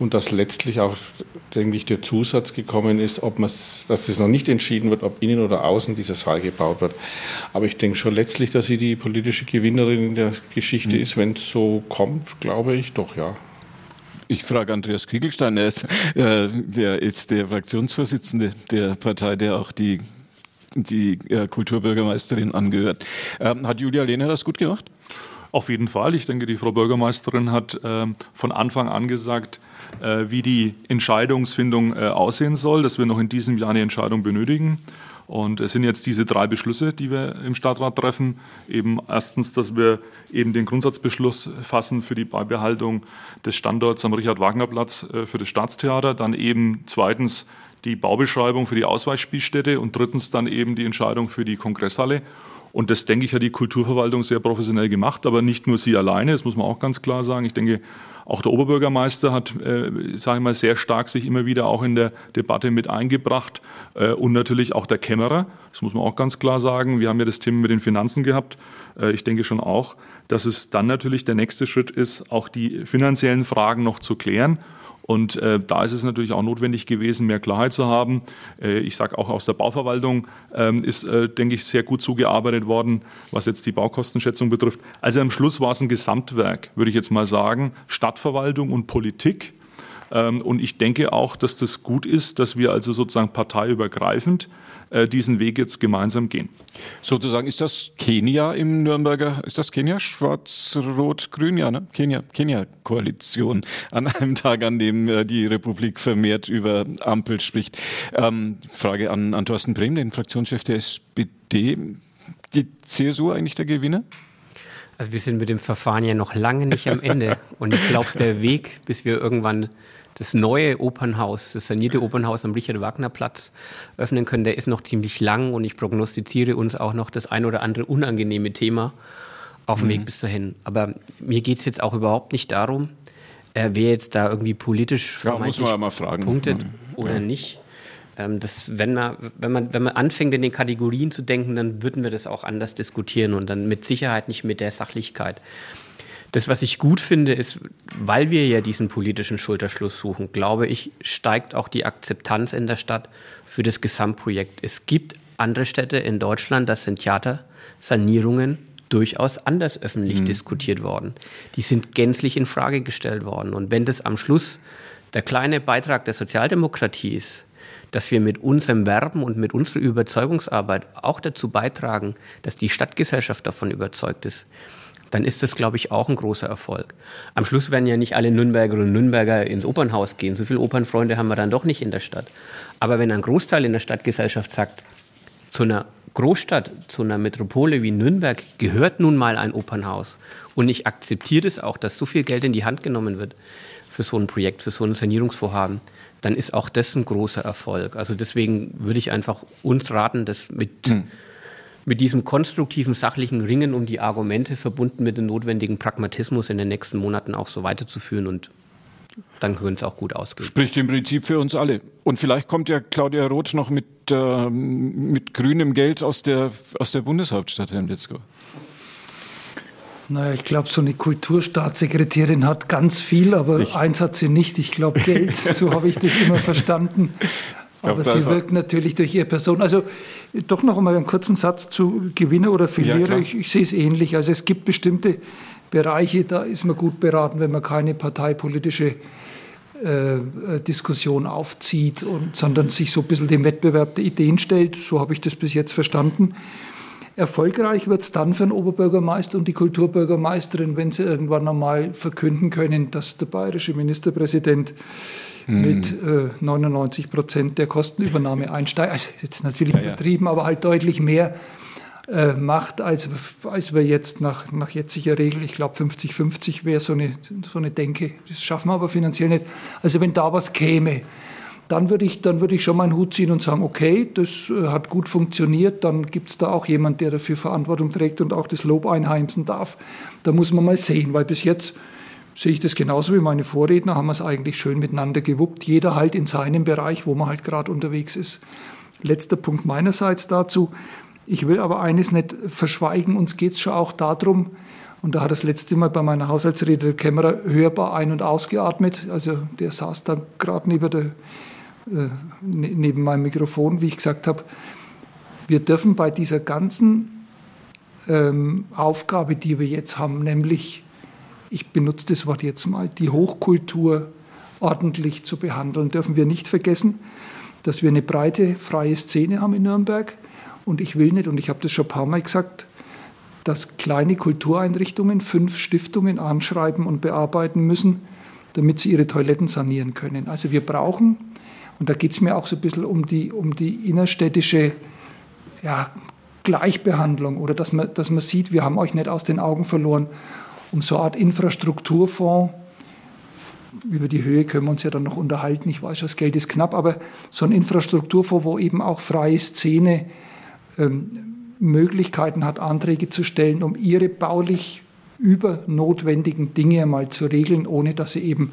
Speaker 2: und dass letztlich auch, denke ich, der Zusatz gekommen ist, ob dass das noch nicht entschieden wird, ob innen oder außen dieser Saal gebaut wird. Aber ich denke schon letztlich, dass sie die politische Gewinnerin in der Geschichte mhm. ist. Wenn es so kommt, glaube ich doch, ja.
Speaker 1: Ich frage Andreas Kriegelstein, er ist, äh, der ist der Fraktionsvorsitzende der Partei, der auch die, die äh, Kulturbürgermeisterin angehört. Ähm, hat Julia Lehner das gut gemacht?
Speaker 3: Auf jeden Fall. Ich denke, die Frau Bürgermeisterin hat äh, von Anfang an gesagt, äh, wie die Entscheidungsfindung äh, aussehen soll, dass wir noch in diesem Jahr eine Entscheidung benötigen. Und es sind jetzt diese drei Beschlüsse, die wir im Stadtrat treffen. Eben erstens, dass wir eben den Grundsatzbeschluss fassen für die Beibehaltung des Standorts am Richard-Wagner-Platz äh, für das Staatstheater. Dann eben zweitens die Baubeschreibung für die Ausweichspielstätte und drittens dann eben die Entscheidung für die Kongresshalle. Und das, denke ich, hat die Kulturverwaltung sehr professionell gemacht, aber nicht nur sie alleine, das muss man auch ganz klar sagen. Ich denke, auch der Oberbürgermeister hat, äh, sage ich mal, sehr stark sich immer wieder auch in der Debatte mit eingebracht äh, und natürlich auch der Kämmerer. Das muss man auch ganz klar sagen. Wir haben ja das Thema mit den Finanzen gehabt. Äh, ich denke schon auch, dass es dann natürlich der nächste Schritt ist, auch die finanziellen Fragen noch zu klären. Und äh, da ist es natürlich auch notwendig gewesen, mehr Klarheit zu haben. Äh, ich sage auch aus der Bauverwaltung ähm, ist, äh, denke ich, sehr gut zugearbeitet worden, was jetzt die Baukostenschätzung betrifft. Also am Schluss war es ein Gesamtwerk, würde ich jetzt mal sagen, Stadtverwaltung und Politik. Ähm, und ich denke auch, dass das gut ist, dass wir also sozusagen parteiübergreifend äh, diesen Weg jetzt gemeinsam gehen.
Speaker 1: Sozusagen ist das Kenia im Nürnberger, ist das Kenia? Schwarz-Rot-Grün, ja, ne? Kenia, Kenia-Koalition. An einem Tag, an dem äh, die Republik vermehrt über Ampel spricht. Ähm, Frage an, an Thorsten Brehm, den Fraktionschef der SPD. Die CSU eigentlich der Gewinner?
Speaker 4: Also wir sind mit dem Verfahren ja noch lange nicht am Ende. Und ich glaube, der Weg, bis wir irgendwann das neue Opernhaus, das sanierte Opernhaus am Richard-Wagner-Platz öffnen können, der ist noch ziemlich lang und ich prognostiziere uns auch noch das ein oder andere unangenehme Thema auf dem mhm. Weg bis dahin. Aber mir geht es jetzt auch überhaupt nicht darum, äh, wer jetzt da irgendwie politisch
Speaker 1: ja, muss man mal fragen.
Speaker 4: punktet ja. oder nicht. Ähm, das, wenn, man, wenn, man, wenn man anfängt, in den Kategorien zu denken, dann würden wir das auch anders diskutieren und dann mit Sicherheit nicht mit der Sachlichkeit. Das, was ich gut finde, ist, weil wir ja diesen politischen Schulterschluss suchen, glaube ich, steigt auch die Akzeptanz in der Stadt für das Gesamtprojekt. Es gibt andere Städte in Deutschland, das sind Theatersanierungen durchaus anders öffentlich mhm. diskutiert worden. Die sind gänzlich in Frage gestellt worden. Und wenn das am Schluss der kleine Beitrag der Sozialdemokratie ist, dass wir mit unserem Werben und mit unserer Überzeugungsarbeit auch dazu beitragen, dass die Stadtgesellschaft davon überzeugt ist, dann ist das, glaube ich, auch ein großer Erfolg. Am Schluss werden ja nicht alle Nürnbergerinnen und Nürnberger ins Opernhaus gehen. So viele Opernfreunde haben wir dann doch nicht in der Stadt. Aber wenn ein Großteil in der Stadtgesellschaft sagt, zu einer Großstadt, zu einer Metropole wie Nürnberg gehört nun mal ein Opernhaus und ich akzeptiere es auch, dass so viel Geld in die Hand genommen wird für so ein Projekt, für so ein Sanierungsvorhaben, dann ist auch das ein großer Erfolg. Also deswegen würde ich einfach uns raten, das mit, hm. Mit diesem konstruktiven, sachlichen Ringen um die Argumente verbunden mit dem notwendigen Pragmatismus in den nächsten Monaten auch so weiterzuführen und dann könnte es auch gut ausgehen.
Speaker 1: Spricht im Prinzip für uns alle. Und vielleicht kommt ja Claudia Roth noch mit, äh, mit grünem Geld aus der, aus der Bundeshauptstadt, Herr Litzko.
Speaker 5: Naja, ich glaube, so eine Kulturstaatssekretärin hat ganz viel, aber ich. eins hat sie nicht. Ich glaube, Geld. so habe ich das immer verstanden. Aber sie wirkt natürlich durch ihre Person. Also doch noch einmal einen kurzen Satz zu Gewinner oder Verlierer. Ja, ich, ich sehe es ähnlich. Also es gibt bestimmte Bereiche, da ist man gut beraten, wenn man keine parteipolitische äh, Diskussion aufzieht, und, sondern sich so ein bisschen dem Wettbewerb der Ideen stellt. So habe ich das bis jetzt verstanden. Erfolgreich wird es dann für den Oberbürgermeister und die Kulturbürgermeisterin, wenn sie irgendwann einmal verkünden können, dass der bayerische Ministerpräsident hm. mit äh, 99 Prozent der Kostenübernahme einsteigt. Also jetzt natürlich ja, übertrieben, ja. aber halt deutlich mehr äh, macht, als, als wir jetzt nach, nach jetziger Regel, ich glaube 50-50 wäre so eine, so eine Denke. Das schaffen wir aber finanziell nicht. Also wenn da was käme, dann würde ich, dann würde ich schon meinen Hut ziehen und sagen, okay, das äh, hat gut funktioniert, dann gibt es da auch jemand, der dafür Verantwortung trägt und auch das Lob einheimsen darf. Da muss man mal sehen, weil bis jetzt sehe ich das genauso wie meine Vorredner, haben wir es eigentlich schön miteinander gewuppt, jeder halt in seinem Bereich, wo man halt gerade unterwegs ist. Letzter Punkt meinerseits dazu. Ich will aber eines nicht verschweigen, uns geht es schon auch darum, und da hat das letzte Mal bei meiner Haushaltsrede der Kämmerer hörbar ein- und ausgeatmet. Also der saß da gerade neben äh, ne, neben meinem Mikrofon, wie ich gesagt habe, wir dürfen bei dieser ganzen ähm, Aufgabe, die wir jetzt haben, nämlich, ich benutze das Wort jetzt mal, die Hochkultur ordentlich zu behandeln, dürfen wir nicht vergessen, dass wir eine breite, freie Szene haben in Nürnberg. Und ich will nicht, und ich habe das schon ein paar Mal gesagt, dass kleine Kultureinrichtungen fünf Stiftungen anschreiben und bearbeiten müssen, damit sie ihre Toiletten sanieren können. Also wir brauchen und da geht es mir auch so ein bisschen um die, um die innerstädtische ja, Gleichbehandlung oder dass man, dass man sieht, wir haben euch nicht aus den Augen verloren, um so eine Art Infrastrukturfonds. Über die Höhe können wir uns ja dann noch unterhalten. Ich weiß, das Geld ist knapp, aber so ein Infrastrukturfonds, wo eben auch freie Szene ähm, Möglichkeiten hat, Anträge zu stellen, um ihre baulich übernotwendigen Dinge mal zu regeln, ohne dass sie eben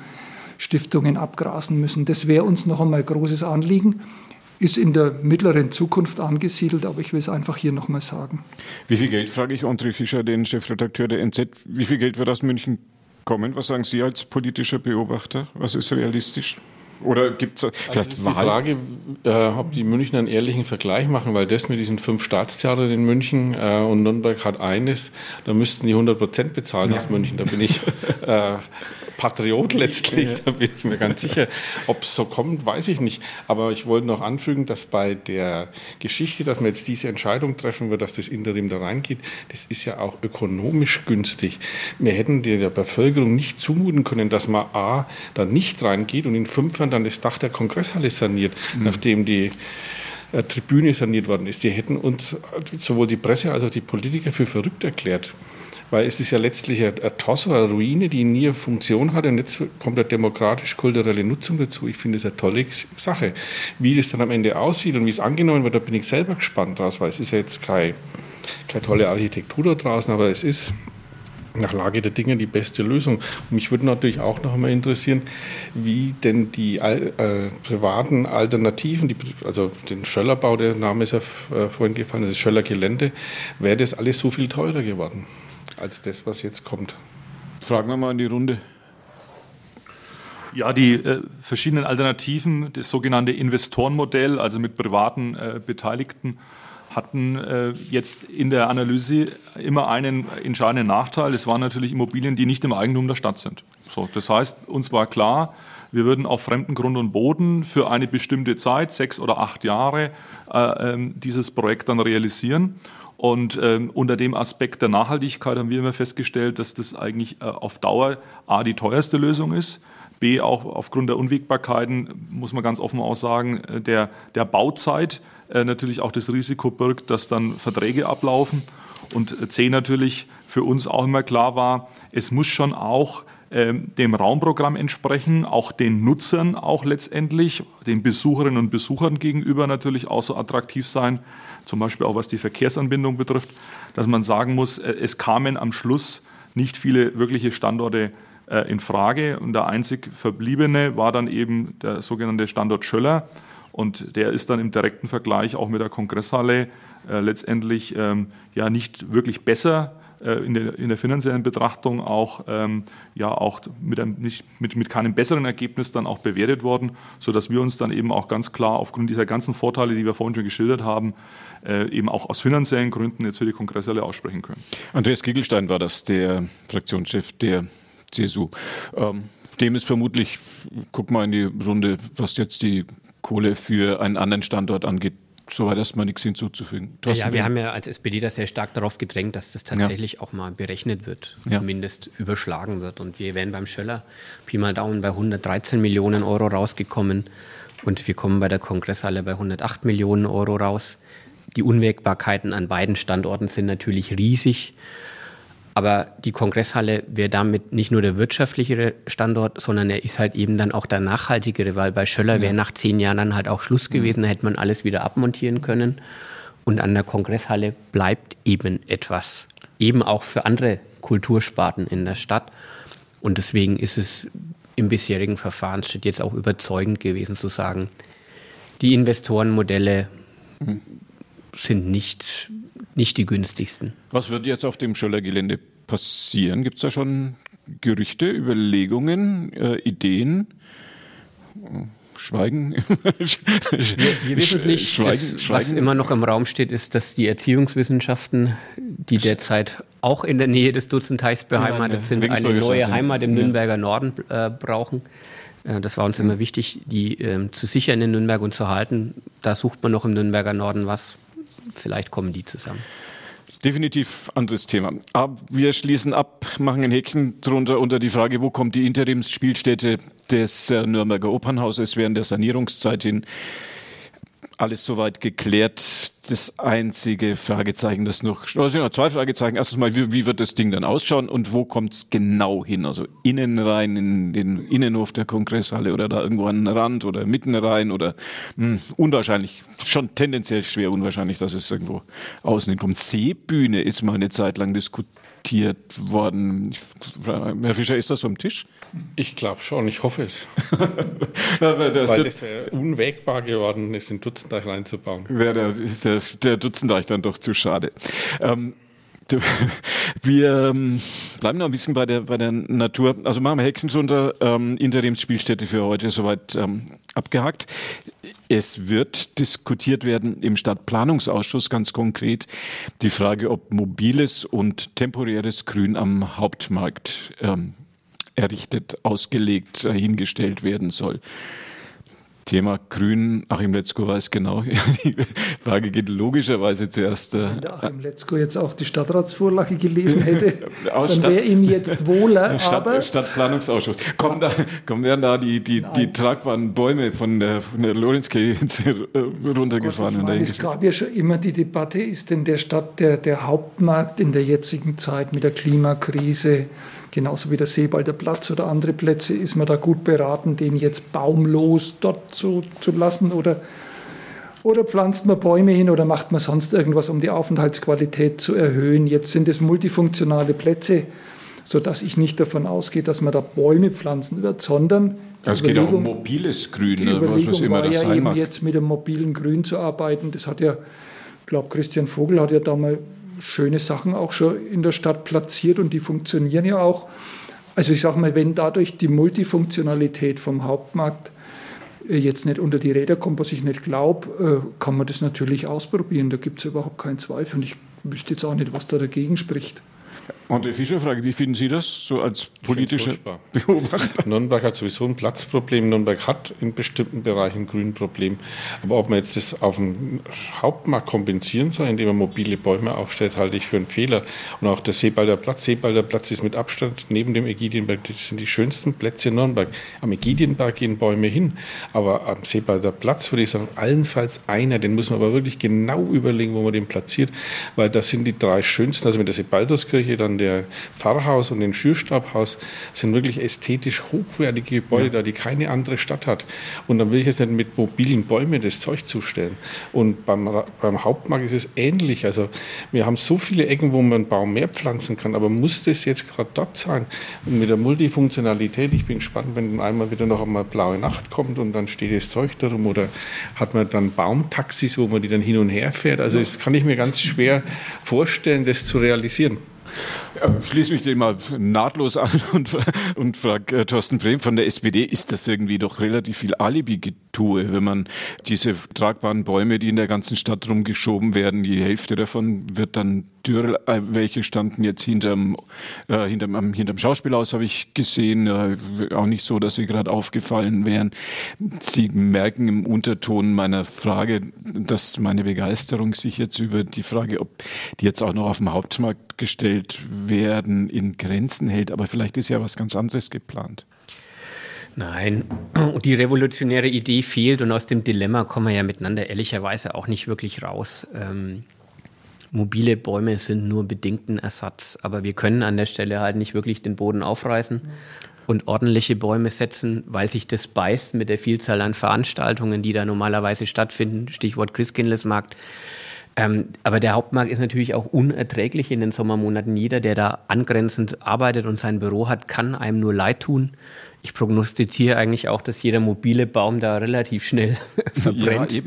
Speaker 5: Stiftungen abgrasen müssen. Das wäre uns noch einmal ein großes Anliegen ist in der mittleren Zukunft angesiedelt, aber ich will es einfach hier nochmal sagen.
Speaker 1: Wie viel Geld, frage ich André Fischer, den Chefredakteur der NZ, wie viel Geld wird aus München kommen? Was sagen Sie als politischer Beobachter? Was ist realistisch? Oder gibt es
Speaker 2: also vielleicht also ist die Frage, äh, ob die Münchner einen ehrlichen Vergleich machen, weil das mit diesen fünf Staatstheatern in München äh, und Nürnberg hat eines, da müssten die 100 Prozent bezahlen ja. aus München. Da bin ich äh, Patriot letztlich, da bin ich mir ganz sicher. Ob es so kommt, weiß ich nicht. Aber ich wollte noch anfügen, dass bei der Geschichte, dass man jetzt diese Entscheidung treffen wird, dass das Interim da reingeht, das ist ja auch ökonomisch günstig. Wir hätten der Bevölkerung nicht zumuten können, dass man A, da nicht reingeht und in fünf Jahren dann das Dach der Kongresshalle saniert, mhm. nachdem die äh, Tribüne saniert worden ist. Die hätten uns sowohl die Presse als auch die Politiker für verrückt erklärt weil es ist ja letztlich ein, Tosso, eine Ruine, die nie eine Funktion hat und jetzt kommt eine demokratisch-kulturelle Nutzung dazu. Ich finde es eine tolle Sache. Wie das dann am Ende aussieht und wie es angenommen wird, da bin ich selber gespannt draus, weil es ist ja jetzt keine, keine tolle Architektur da draußen, aber es ist nach Lage der Dinge die beste Lösung. Und mich würde natürlich auch noch einmal interessieren, wie denn die äh, privaten Alternativen, die, also den Schöllerbau, der Name ist ja äh, vorhin gefallen, das ist Schöller Gelände, wäre das alles so viel teurer geworden? Als das, was jetzt kommt.
Speaker 1: Fragen wir mal in die Runde.
Speaker 3: Ja, die äh, verschiedenen Alternativen, das sogenannte Investorenmodell, also mit privaten äh, Beteiligten, hatten äh, jetzt in der Analyse immer einen entscheidenden Nachteil. Es waren natürlich Immobilien, die nicht im Eigentum der Stadt sind. So, das heißt, uns war klar, wir würden auf fremden Grund und Boden für eine bestimmte Zeit, sechs oder acht Jahre, äh, ähm, dieses Projekt dann realisieren. Und ähm, unter dem Aspekt der Nachhaltigkeit haben wir immer festgestellt, dass das eigentlich äh, auf Dauer A die teuerste Lösung ist, B auch aufgrund der Unwägbarkeiten, muss man ganz offen auch sagen, äh, der, der Bauzeit äh, natürlich auch das Risiko birgt, dass dann Verträge ablaufen. Und äh, C natürlich für uns auch immer klar war, es muss schon auch dem Raumprogramm entsprechen, auch den Nutzern auch letztendlich, den Besucherinnen und Besuchern gegenüber natürlich auch so attraktiv sein, zum Beispiel auch was die Verkehrsanbindung betrifft, dass man sagen muss, es kamen am Schluss nicht viele wirkliche Standorte in Frage. Und der einzig verbliebene war dann eben der sogenannte Standort Schöller, und der ist dann im direkten Vergleich auch mit der Kongresshalle äh, letztendlich ähm, ja nicht wirklich besser äh, in, der, in der finanziellen Betrachtung auch, ähm, ja, auch mit, einem, nicht, mit, mit keinem besseren Ergebnis dann auch bewertet worden, sodass wir uns dann eben auch ganz klar aufgrund dieser ganzen Vorteile, die wir vorhin schon geschildert haben, äh, eben auch aus finanziellen Gründen jetzt für die Kongresshalle aussprechen können.
Speaker 1: Andreas Kiegelstein war das, der Fraktionschef der CSU. Ähm, dem ist vermutlich, guck mal in die Runde, was jetzt die Kohle für einen anderen Standort angeht, soweit erstmal nichts hinzuzufügen.
Speaker 4: Thorsten ja, wir haben ja als SPD da sehr stark darauf gedrängt, dass das tatsächlich ja. auch mal berechnet wird, ja. zumindest überschlagen wird. Und wir wären beim Schöller Pi mal Daumen bei 113 Millionen Euro rausgekommen und wir kommen bei der Kongresshalle bei 108 Millionen Euro raus. Die Unwägbarkeiten an beiden Standorten sind natürlich riesig. Aber die Kongresshalle wäre damit nicht nur der wirtschaftlichere Standort, sondern er ist halt eben dann auch der nachhaltigere, weil bei Schöller ja. wäre nach zehn Jahren dann halt auch Schluss gewesen, da hätte man alles wieder abmontieren können. Und an der Kongresshalle bleibt eben etwas, eben auch für andere Kultursparten in der Stadt. Und deswegen ist es im bisherigen Verfahrensschritt jetzt auch überzeugend gewesen zu sagen, die Investorenmodelle mhm. sind nicht nicht die günstigsten.
Speaker 1: Was wird jetzt auf dem Schöller-Gelände passieren? Gibt es da schon Gerüchte, Überlegungen, äh, Ideen? Schweigen.
Speaker 4: wir, wir wissen es nicht. Schweigen, das, Schweigen. Was immer noch im Raum steht, ist, dass die Erziehungswissenschaften, die derzeit auch in der Nähe des Dutzendteichs beheimatet sind, eine neue Heimat im Nürnberger Norden äh, brauchen. Äh, das war uns immer wichtig, die äh, zu sichern in Nürnberg und zu halten. Da sucht man noch im Nürnberger Norden was vielleicht kommen die zusammen.
Speaker 1: Definitiv anderes Thema. Aber wir schließen ab, machen ein Häkchen drunter unter die Frage, wo kommt die Interimsspielstätte des äh, Nürnberger Opernhauses während der Sanierungszeit hin? alles soweit geklärt. Das einzige Fragezeichen, das noch, also zwei Fragezeichen. Erstens mal, wie, wie wird das Ding dann ausschauen und wo kommt es genau hin? Also innen rein in den Innenhof der Kongresshalle oder da irgendwo an den Rand oder mitten rein oder mh, hm, unwahrscheinlich, schon tendenziell schwer unwahrscheinlich, dass es irgendwo außen hinkommt. Seebühne ist mal eine Zeit lang diskutiert worden. Herr Fischer, ist das am Tisch?
Speaker 2: Ich glaube schon, ich hoffe es. Weil das wäre unwägbar geworden, es in Dutzendeich reinzubauen.
Speaker 1: Wäre der, der, der Dutzendeich dann doch zu schade. Ähm, wir ähm, bleiben noch ein bisschen bei der, bei der Natur. Also machen wir Hexensunder, ähm, Interimsspielstätte für heute soweit ähm, abgehakt. Es wird diskutiert werden im Stadtplanungsausschuss ganz konkret die Frage, ob mobiles und temporäres Grün am Hauptmarkt ähm, errichtet, ausgelegt, hingestellt werden soll. Thema Grün, Achim Letzko weiß genau. Die Frage geht logischerweise zuerst.
Speaker 5: Äh, Wenn der Achim Letzko jetzt auch die Stadtratsvorlage gelesen hätte, dann wäre ihm jetzt wohler.
Speaker 1: Stadt, aber Stadtplanungsausschuss. Kommen, da, kommen werden da die, die, die tragbaren Bäume von der, von der Lorenzkirche runtergefahren? Gott,
Speaker 5: meine, es gab ja schon immer die Debatte, ist denn der Stadt der, der Hauptmarkt in der jetzigen Zeit mit der Klimakrise? Genauso wie der Seebalder Platz oder andere Plätze ist man da gut beraten, den jetzt baumlos dort zu, zu lassen oder, oder pflanzt man Bäume hin oder macht man sonst irgendwas, um die Aufenthaltsqualität zu erhöhen. Jetzt sind es multifunktionale Plätze, sodass ich nicht davon ausgehe, dass man da Bäume pflanzen wird, sondern
Speaker 1: es geht auch um mobiles Grün, die
Speaker 5: Überlegung was, was immer das ja sein eben mag. jetzt mit dem mobilen Grün zu arbeiten. Das hat ja, ich glaube, Christian Vogel hat ja da mal schöne Sachen auch schon in der Stadt platziert und die funktionieren ja auch. Also ich sage mal, wenn dadurch die Multifunktionalität vom Hauptmarkt jetzt nicht unter die Räder kommt, was ich nicht glaube, äh, kann man das natürlich ausprobieren. Da gibt es überhaupt keinen Zweifel. Und ich wüsste jetzt auch nicht, was da dagegen spricht.
Speaker 1: André Fischer frage, wie finden Sie das so als politischer Beobachter?
Speaker 2: Nürnberg hat sowieso ein Platzproblem. Nürnberg hat in bestimmten Bereichen ein Grünproblem. Aber ob man jetzt das auf dem Hauptmarkt kompensieren soll, indem man mobile Bäume aufstellt, halte ich für einen Fehler. Und auch der Seebalder Platz. Seebalder Platz ist mit Abstand neben dem Ägidienberg, das sind die schönsten Plätze in Nürnberg. Am Ägidienberg gehen Bäume hin. Aber am Seebalder Platz würde ich sagen, allenfalls einer. Den muss man aber wirklich genau überlegen, wo man den platziert. Weil das sind die drei schönsten. Also mit der Dann der Pfarrhaus und den Schürstabhaus sind wirklich ästhetisch hochwertige Gebäude ja. da, die keine andere Stadt hat. Und dann will ich jetzt nicht mit mobilen Bäumen das Zeug zustellen. Und beim, beim Hauptmarkt ist es ähnlich. Also wir haben so viele Ecken, wo man einen Baum mehr pflanzen kann, aber muss das jetzt gerade dort sein? Und mit der Multifunktionalität, ich bin gespannt, wenn einmal wieder noch einmal blaue Nacht kommt und dann steht das Zeug darum oder hat man dann Baumtaxis, wo man die dann hin und her fährt. Also das kann ich mir ganz schwer vorstellen, das zu realisieren.
Speaker 1: Schließe mich dem mal nahtlos an und, und frage äh, Thorsten Brehm von der SPD, ist das irgendwie doch relativ viel Alibi-Getue, wenn man diese tragbaren Bäume, die in der ganzen Stadt rumgeschoben werden, die Hälfte davon wird dann Dürr, äh, welche standen jetzt hinterm, äh, hinterm, hinterm Schauspielhaus, habe ich gesehen, äh, auch nicht so, dass sie gerade aufgefallen wären. Sie merken im Unterton meiner Frage, dass meine Begeisterung sich jetzt über die Frage, ob die jetzt auch noch auf dem Hauptmarkt gestellt werden, in Grenzen hält. Aber vielleicht ist ja was ganz anderes geplant.
Speaker 4: Nein, die revolutionäre Idee fehlt und aus dem Dilemma kommen wir ja miteinander ehrlicherweise auch nicht wirklich raus. Ähm, mobile Bäume sind nur bedingten Ersatz, aber wir können an der Stelle halt nicht wirklich den Boden aufreißen und ordentliche Bäume setzen, weil sich das beißt mit der Vielzahl an Veranstaltungen, die da normalerweise stattfinden. Stichwort Christkindlesmarkt. Ähm, aber der Hauptmarkt ist natürlich auch unerträglich in den Sommermonaten. Jeder, der da angrenzend arbeitet und sein Büro hat, kann einem nur leid tun. Ich prognostiziere eigentlich auch, dass jeder mobile Baum da relativ schnell verbrennt, ja,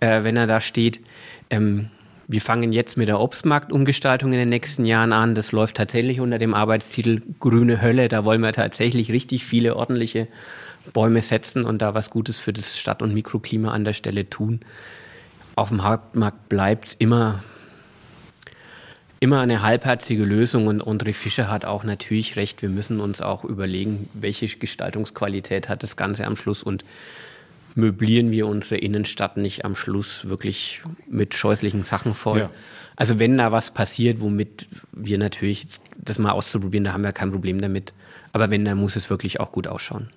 Speaker 4: äh, wenn er da steht. Ähm, wir fangen jetzt mit der Obstmarktumgestaltung in den nächsten Jahren an. Das läuft tatsächlich unter dem Arbeitstitel Grüne Hölle. Da wollen wir tatsächlich richtig viele ordentliche Bäume setzen und da was Gutes für das Stadt- und Mikroklima an der Stelle tun auf dem Hauptmarkt bleibt immer, immer eine halbherzige Lösung und André Fischer hat auch natürlich recht. Wir müssen uns auch überlegen, welche Gestaltungsqualität hat das Ganze am Schluss und möblieren wir unsere Innenstadt nicht am Schluss wirklich mit scheußlichen Sachen voll. Ja. Also wenn da was passiert, womit wir natürlich das mal auszuprobieren, da haben wir kein Problem damit. Aber wenn, dann muss es wirklich auch gut ausschauen.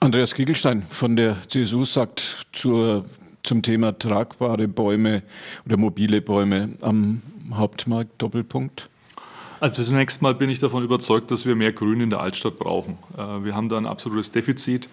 Speaker 1: Andreas Kiegelstein von der CSU sagt zur zum Thema tragbare Bäume oder mobile Bäume am Hauptmarkt Doppelpunkt?
Speaker 3: Also zunächst mal bin ich davon überzeugt, dass wir mehr Grün in der Altstadt brauchen. Äh, wir haben da ein absolutes Defizit,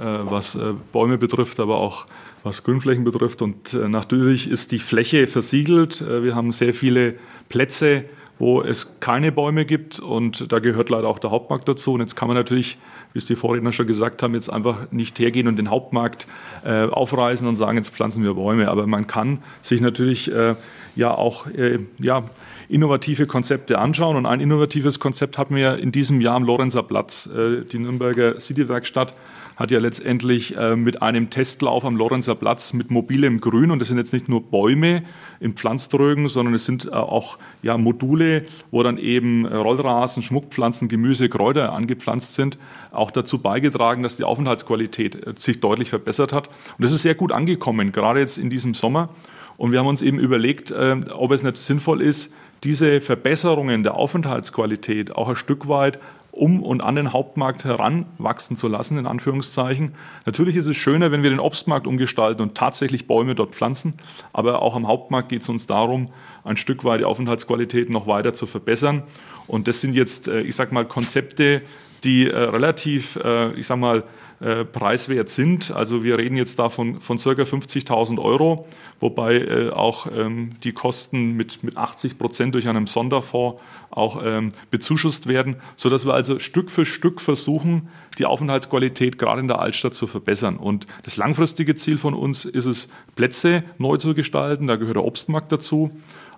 Speaker 3: äh, was äh, Bäume betrifft, aber auch was Grünflächen betrifft. Und natürlich ist die Fläche versiegelt. Wir haben sehr viele Plätze, wo es keine Bäume gibt und da gehört leider auch der Hauptmarkt dazu. Und jetzt kann man natürlich, wie es die Vorredner schon gesagt haben, jetzt einfach nicht hergehen und den Hauptmarkt äh, aufreißen und sagen, jetzt pflanzen wir Bäume. Aber man kann sich natürlich äh, ja auch äh, ja, innovative Konzepte anschauen. Und ein innovatives Konzept hatten wir in diesem Jahr am Lorenzer Platz, äh, die Nürnberger City-Werkstatt hat ja letztendlich äh, mit einem Testlauf am Lorenzer Platz mit mobilem Grün, und das sind jetzt nicht nur Bäume in Pflanztrögen, sondern es sind äh, auch ja, Module, wo dann eben Rollrasen, Schmuckpflanzen, Gemüse, Kräuter angepflanzt sind, auch dazu beigetragen, dass die Aufenthaltsqualität äh, sich deutlich verbessert hat. Und das ist sehr gut angekommen, gerade jetzt in diesem Sommer. Und wir haben uns eben überlegt, äh, ob es nicht sinnvoll ist, diese Verbesserungen der Aufenthaltsqualität auch ein Stück weit um und an den Hauptmarkt heranwachsen zu lassen, in Anführungszeichen. Natürlich ist es schöner, wenn wir den Obstmarkt umgestalten und tatsächlich Bäume dort pflanzen, aber auch am Hauptmarkt geht es uns darum, ein Stück weit die Aufenthaltsqualität noch weiter zu verbessern. Und das sind jetzt, äh, ich sag mal, Konzepte, die äh, relativ, äh, ich sag mal, äh, preiswert sind. Also wir reden jetzt da von, von circa 50.000 Euro, wobei äh, auch ähm, die Kosten mit, mit 80 Prozent durch einen Sonderfonds auch ähm, bezuschusst werden, sodass wir also Stück für Stück versuchen, die Aufenthaltsqualität gerade in der Altstadt zu verbessern. Und das langfristige Ziel von uns ist es, Plätze neu zu gestalten. Da gehört der Obstmarkt dazu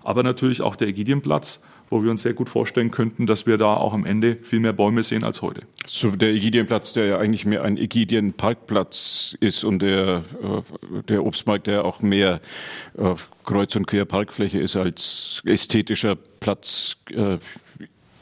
Speaker 3: aber natürlich auch der Ägidienplatz, wo wir uns sehr gut vorstellen könnten, dass wir da auch am Ende viel mehr Bäume sehen als heute.
Speaker 1: So der Ägidienplatz, der ja eigentlich mehr ein Ägidienparkplatz ist und der, äh, der Obstmarkt, der auch mehr äh, Kreuz- und Querparkfläche ist als ästhetischer Platz äh,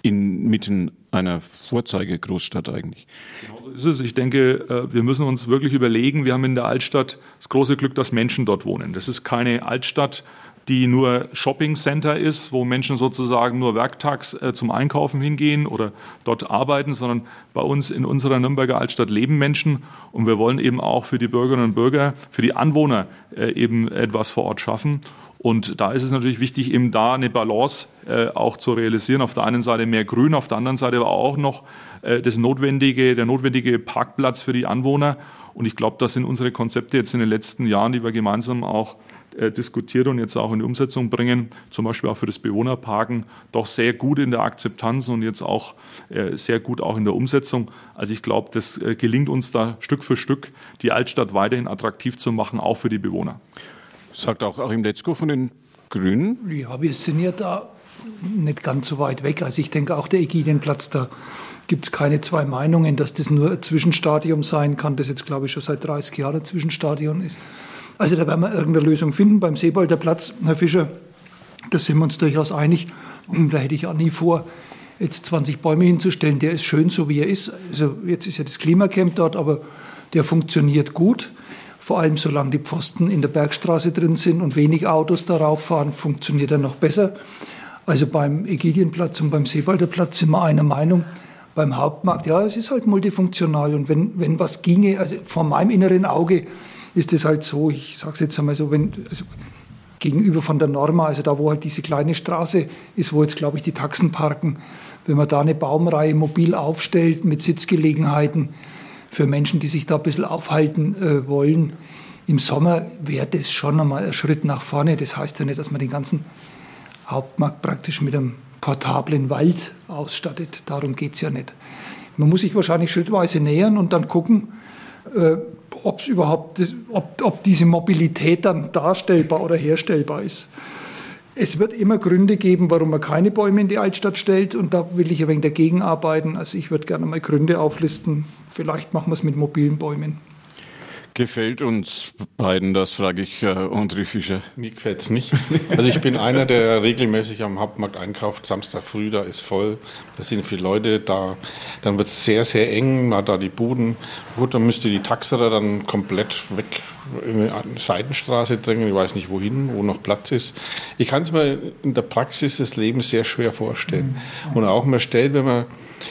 Speaker 1: inmitten einer Vorzeigegroßstadt eigentlich.
Speaker 3: Genau so ist es. Ich denke, wir müssen uns wirklich überlegen, wir haben in der Altstadt das große Glück, dass Menschen dort wohnen. Das ist keine Altstadt, die nur Shopping Center ist, wo Menschen sozusagen nur werktags äh, zum Einkaufen hingehen oder dort arbeiten, sondern bei uns in unserer Nürnberger Altstadt leben Menschen und wir wollen eben auch für die Bürgerinnen und Bürger, für die Anwohner äh, eben etwas vor Ort schaffen. Und da ist es natürlich wichtig, eben da eine Balance äh, auch zu realisieren. Auf der einen Seite mehr Grün, auf der anderen Seite aber auch noch äh, das notwendige, der notwendige Parkplatz für die Anwohner. Und ich glaube, das sind unsere Konzepte jetzt in den letzten Jahren, die wir gemeinsam auch äh, diskutiert und jetzt auch in die Umsetzung bringen, zum Beispiel auch für das Bewohnerparken, doch sehr gut in der Akzeptanz und jetzt auch äh, sehr gut auch in der Umsetzung. Also ich glaube, das äh, gelingt uns da Stück für Stück, die Altstadt weiterhin attraktiv zu machen, auch für die Bewohner.
Speaker 1: Sagt auch Achim Letzko von den Grünen?
Speaker 5: Ja, wir sind ja da nicht ganz so weit weg. Also ich denke auch der Ägidienplatz, da gibt es keine zwei Meinungen, dass das nur ein Zwischenstadium sein kann, das jetzt glaube ich schon seit 30 Jahren ein Zwischenstadium ist. Also da werden wir irgendeine Lösung finden. Beim Seebolder Platz, Herr Fischer, da sind wir uns durchaus einig. Da hätte ich auch nie vor, jetzt 20 Bäume hinzustellen. Der ist schön, so wie er ist. Also jetzt ist ja das Klimacamp dort, aber der funktioniert gut. Vor allem solange die Pfosten in der Bergstraße drin sind und wenig Autos darauf fahren, funktioniert er noch besser. Also beim Ägidienplatz und beim Seebalder Platz sind wir einer Meinung. Beim Hauptmarkt, ja, es ist halt multifunktional. Und wenn, wenn was ginge, also vor meinem inneren Auge ist es halt so, ich sage es jetzt einmal so, wenn, also gegenüber von der Norma, also da, wo halt diese kleine Straße ist, wo jetzt, glaube ich, die Taxen parken, wenn man da eine Baumreihe mobil aufstellt mit Sitzgelegenheiten für Menschen, die sich da ein bisschen aufhalten äh, wollen, im Sommer wäre das schon einmal ein Schritt nach vorne. Das heißt ja nicht, dass man den ganzen Hauptmarkt praktisch mit einem portablen Wald ausstattet. Darum geht es ja nicht. Man muss sich wahrscheinlich schrittweise nähern und dann gucken, äh, ob es überhaupt, ob, ob diese Mobilität dann darstellbar oder herstellbar ist. Es wird immer Gründe geben, warum man keine Bäume in die Altstadt stellt und da will ich ein wenig dagegen arbeiten. Also ich würde gerne mal Gründe auflisten. Vielleicht machen wir es mit mobilen Bäumen.
Speaker 1: Gefällt uns beiden das, frage ich äh, André Fischer.
Speaker 2: Mir gefällt es nicht. Also ich bin einer, der regelmäßig am Hauptmarkt einkauft. Samstag früh, da ist voll. Da sind viele Leute da. Dann wird es sehr, sehr eng. Man hat da die Buden. Gut, dann müsste die Taxerer dann komplett weg in eine Seitenstraße drängen. Ich weiß nicht wohin, wo noch Platz ist. Ich kann es mir in der Praxis des Lebens sehr schwer vorstellen. Mhm. Und auch mal stellt, wenn man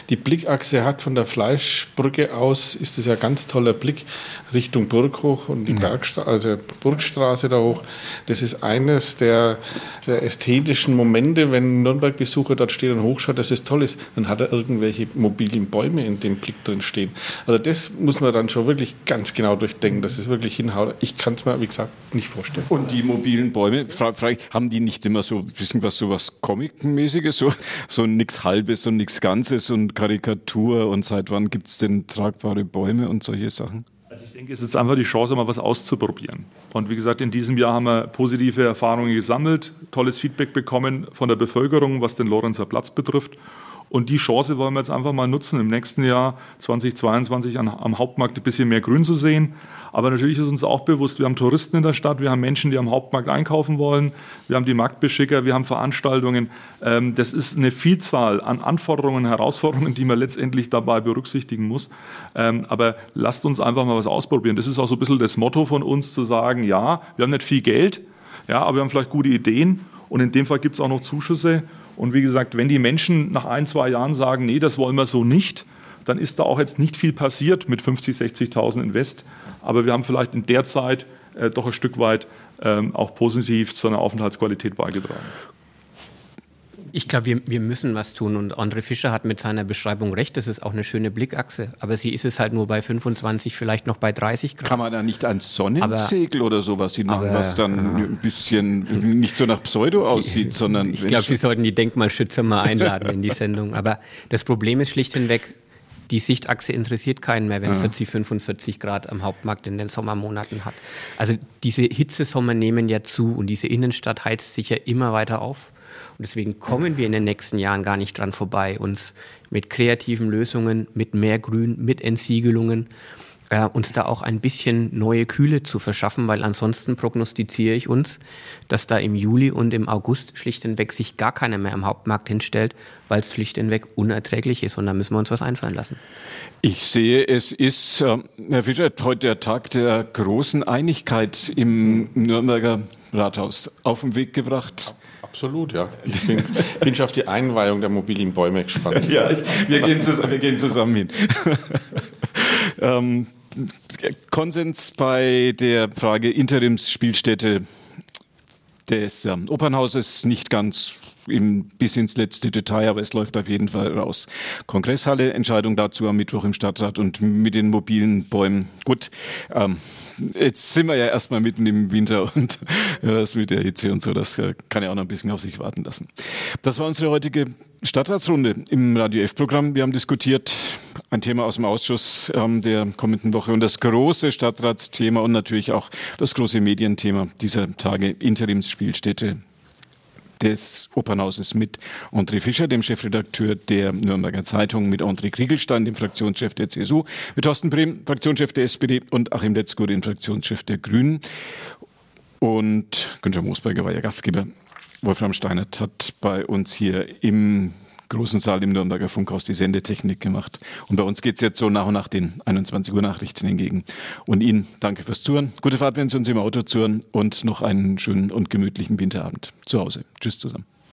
Speaker 2: die Blickachse hat von der Fleischbrücke aus, ist das ja ein ganz toller Blick Richtung Burg hoch und die Bergstra also Burgstraße da hoch. Das ist eines der, der ästhetischen Momente, wenn ein Nürnberg-Besucher dort steht und hochschaut, dass es toll ist, dann hat er irgendwelche mobilen Bäume in dem Blick drin stehen. Also das muss man dann schon wirklich ganz genau durchdenken, dass es wirklich hinhaut. Ich kann es mir, wie gesagt, nicht vorstellen.
Speaker 1: Und die mobilen Bäume, frage haben die nicht immer so ein bisschen was, so was Comic-mäßiges, so, so nichts Halbes und nichts Ganzes und Karikatur und seit wann gibt es denn tragbare Bäume und solche Sachen?
Speaker 3: Also ich denke, es ist einfach die Chance, mal was auszuprobieren. Und wie gesagt, in diesem Jahr haben wir positive Erfahrungen gesammelt, tolles Feedback bekommen von der Bevölkerung, was den Lorenzer Platz betrifft. Und die Chance wollen wir jetzt einfach mal nutzen, im nächsten Jahr 2022 am Hauptmarkt ein bisschen mehr Grün zu sehen. Aber natürlich ist uns auch bewusst, wir haben Touristen in der Stadt, wir haben Menschen, die am Hauptmarkt einkaufen wollen, wir haben die Marktbeschicker, wir haben Veranstaltungen. Ähm, das ist eine Vielzahl an Anforderungen, Herausforderungen, die man letztendlich dabei berücksichtigen muss. Ähm, aber lasst uns einfach mal was ausprobieren. Das ist auch so ein bisschen das Motto von uns, zu sagen, ja, wir haben nicht viel Geld, ja, aber wir haben vielleicht gute Ideen. Und in dem Fall gibt es auch noch Zuschüsse. Und wie gesagt, wenn die Menschen nach ein, zwei Jahren sagen, nee, das wollen wir so nicht, dann ist da auch jetzt nicht viel passiert mit 50, 60.000 Invest. Aber wir haben vielleicht in der Zeit äh, doch ein Stück weit ähm, auch positiv zu einer Aufenthaltsqualität beigetragen.
Speaker 4: Ich glaube, wir, wir müssen was tun. Und André Fischer hat mit seiner Beschreibung recht. Das ist auch eine schöne Blickachse. Aber sie ist es halt nur bei 25, vielleicht noch bei 30 Grad.
Speaker 1: Kann man da nicht ein Sonnensegel aber, oder sowas hinmachen, was dann ja. ein bisschen nicht so nach Pseudo aussieht, sondern.
Speaker 4: Ich glaube, Sie sollten die Denkmalschützer mal einladen in die Sendung. Aber das Problem ist schlicht hinweg, die Sichtachse interessiert keinen mehr, wenn es ja. 40, 45 Grad am Hauptmarkt in den Sommermonaten hat. Also diese Hitzesommer nehmen ja zu und diese Innenstadt heizt sich ja immer weiter auf. Und deswegen kommen wir in den nächsten Jahren gar nicht dran vorbei, uns mit kreativen Lösungen, mit mehr Grün, mit Entsiegelungen äh, uns da auch ein bisschen neue Kühle zu verschaffen, weil ansonsten prognostiziere ich uns, dass da im Juli und im August schlicht hinweg sich gar keiner mehr am Hauptmarkt hinstellt, weil es schlicht hinweg unerträglich ist und da müssen wir uns was einfallen lassen.
Speaker 1: Ich sehe, es ist, äh, Herr Fischer, heute der Tag der großen Einigkeit im Nürnberger Rathaus auf den Weg gebracht.
Speaker 2: Absolut, ja. Ich bin, bin schon auf die Einweihung der mobilen Bäume gespannt.
Speaker 1: ja, wir gehen, zusammen, wir gehen zusammen hin. ähm, Konsens bei der Frage Interimsspielstätte des ähm, Opernhauses nicht ganz im, bis ins letzte Detail, aber es läuft auf jeden Fall raus. Kongresshalle, Entscheidung dazu am Mittwoch im Stadtrat und mit den mobilen Bäumen. Gut, ähm, jetzt sind wir ja erstmal mitten im Winter und das mit der Hitze und so, das äh, kann ja auch noch ein bisschen auf sich warten lassen. Das war unsere heutige Stadtratsrunde im Radio F-Programm. Wir haben diskutiert ein Thema aus dem Ausschuss ähm, der kommenden Woche und das große Stadtratsthema und natürlich auch das große Medienthema dieser Tage Interimsspielstätte des Opernhauses mit André Fischer, dem Chefredakteur der Nürnberger Zeitung, mit André Kriegelstein, dem Fraktionschef der CSU, mit Thorsten Brehm, Fraktionschef der SPD und Achim Letzko, dem Fraktionschef der Grünen. Und Günther Moosberger war ja Gastgeber. Wolfram Steinert hat bei uns hier im großen Saal im Nürnberger Funkhaus die Sendetechnik gemacht. Und bei uns geht es jetzt so nach und nach den 21 Uhr Nachrichten entgegen. Und Ihnen danke fürs Zuhören. Gute Fahrt, wenn Sie uns im Auto zuhören und noch einen schönen und gemütlichen Winterabend zu Hause. Tschüss zusammen.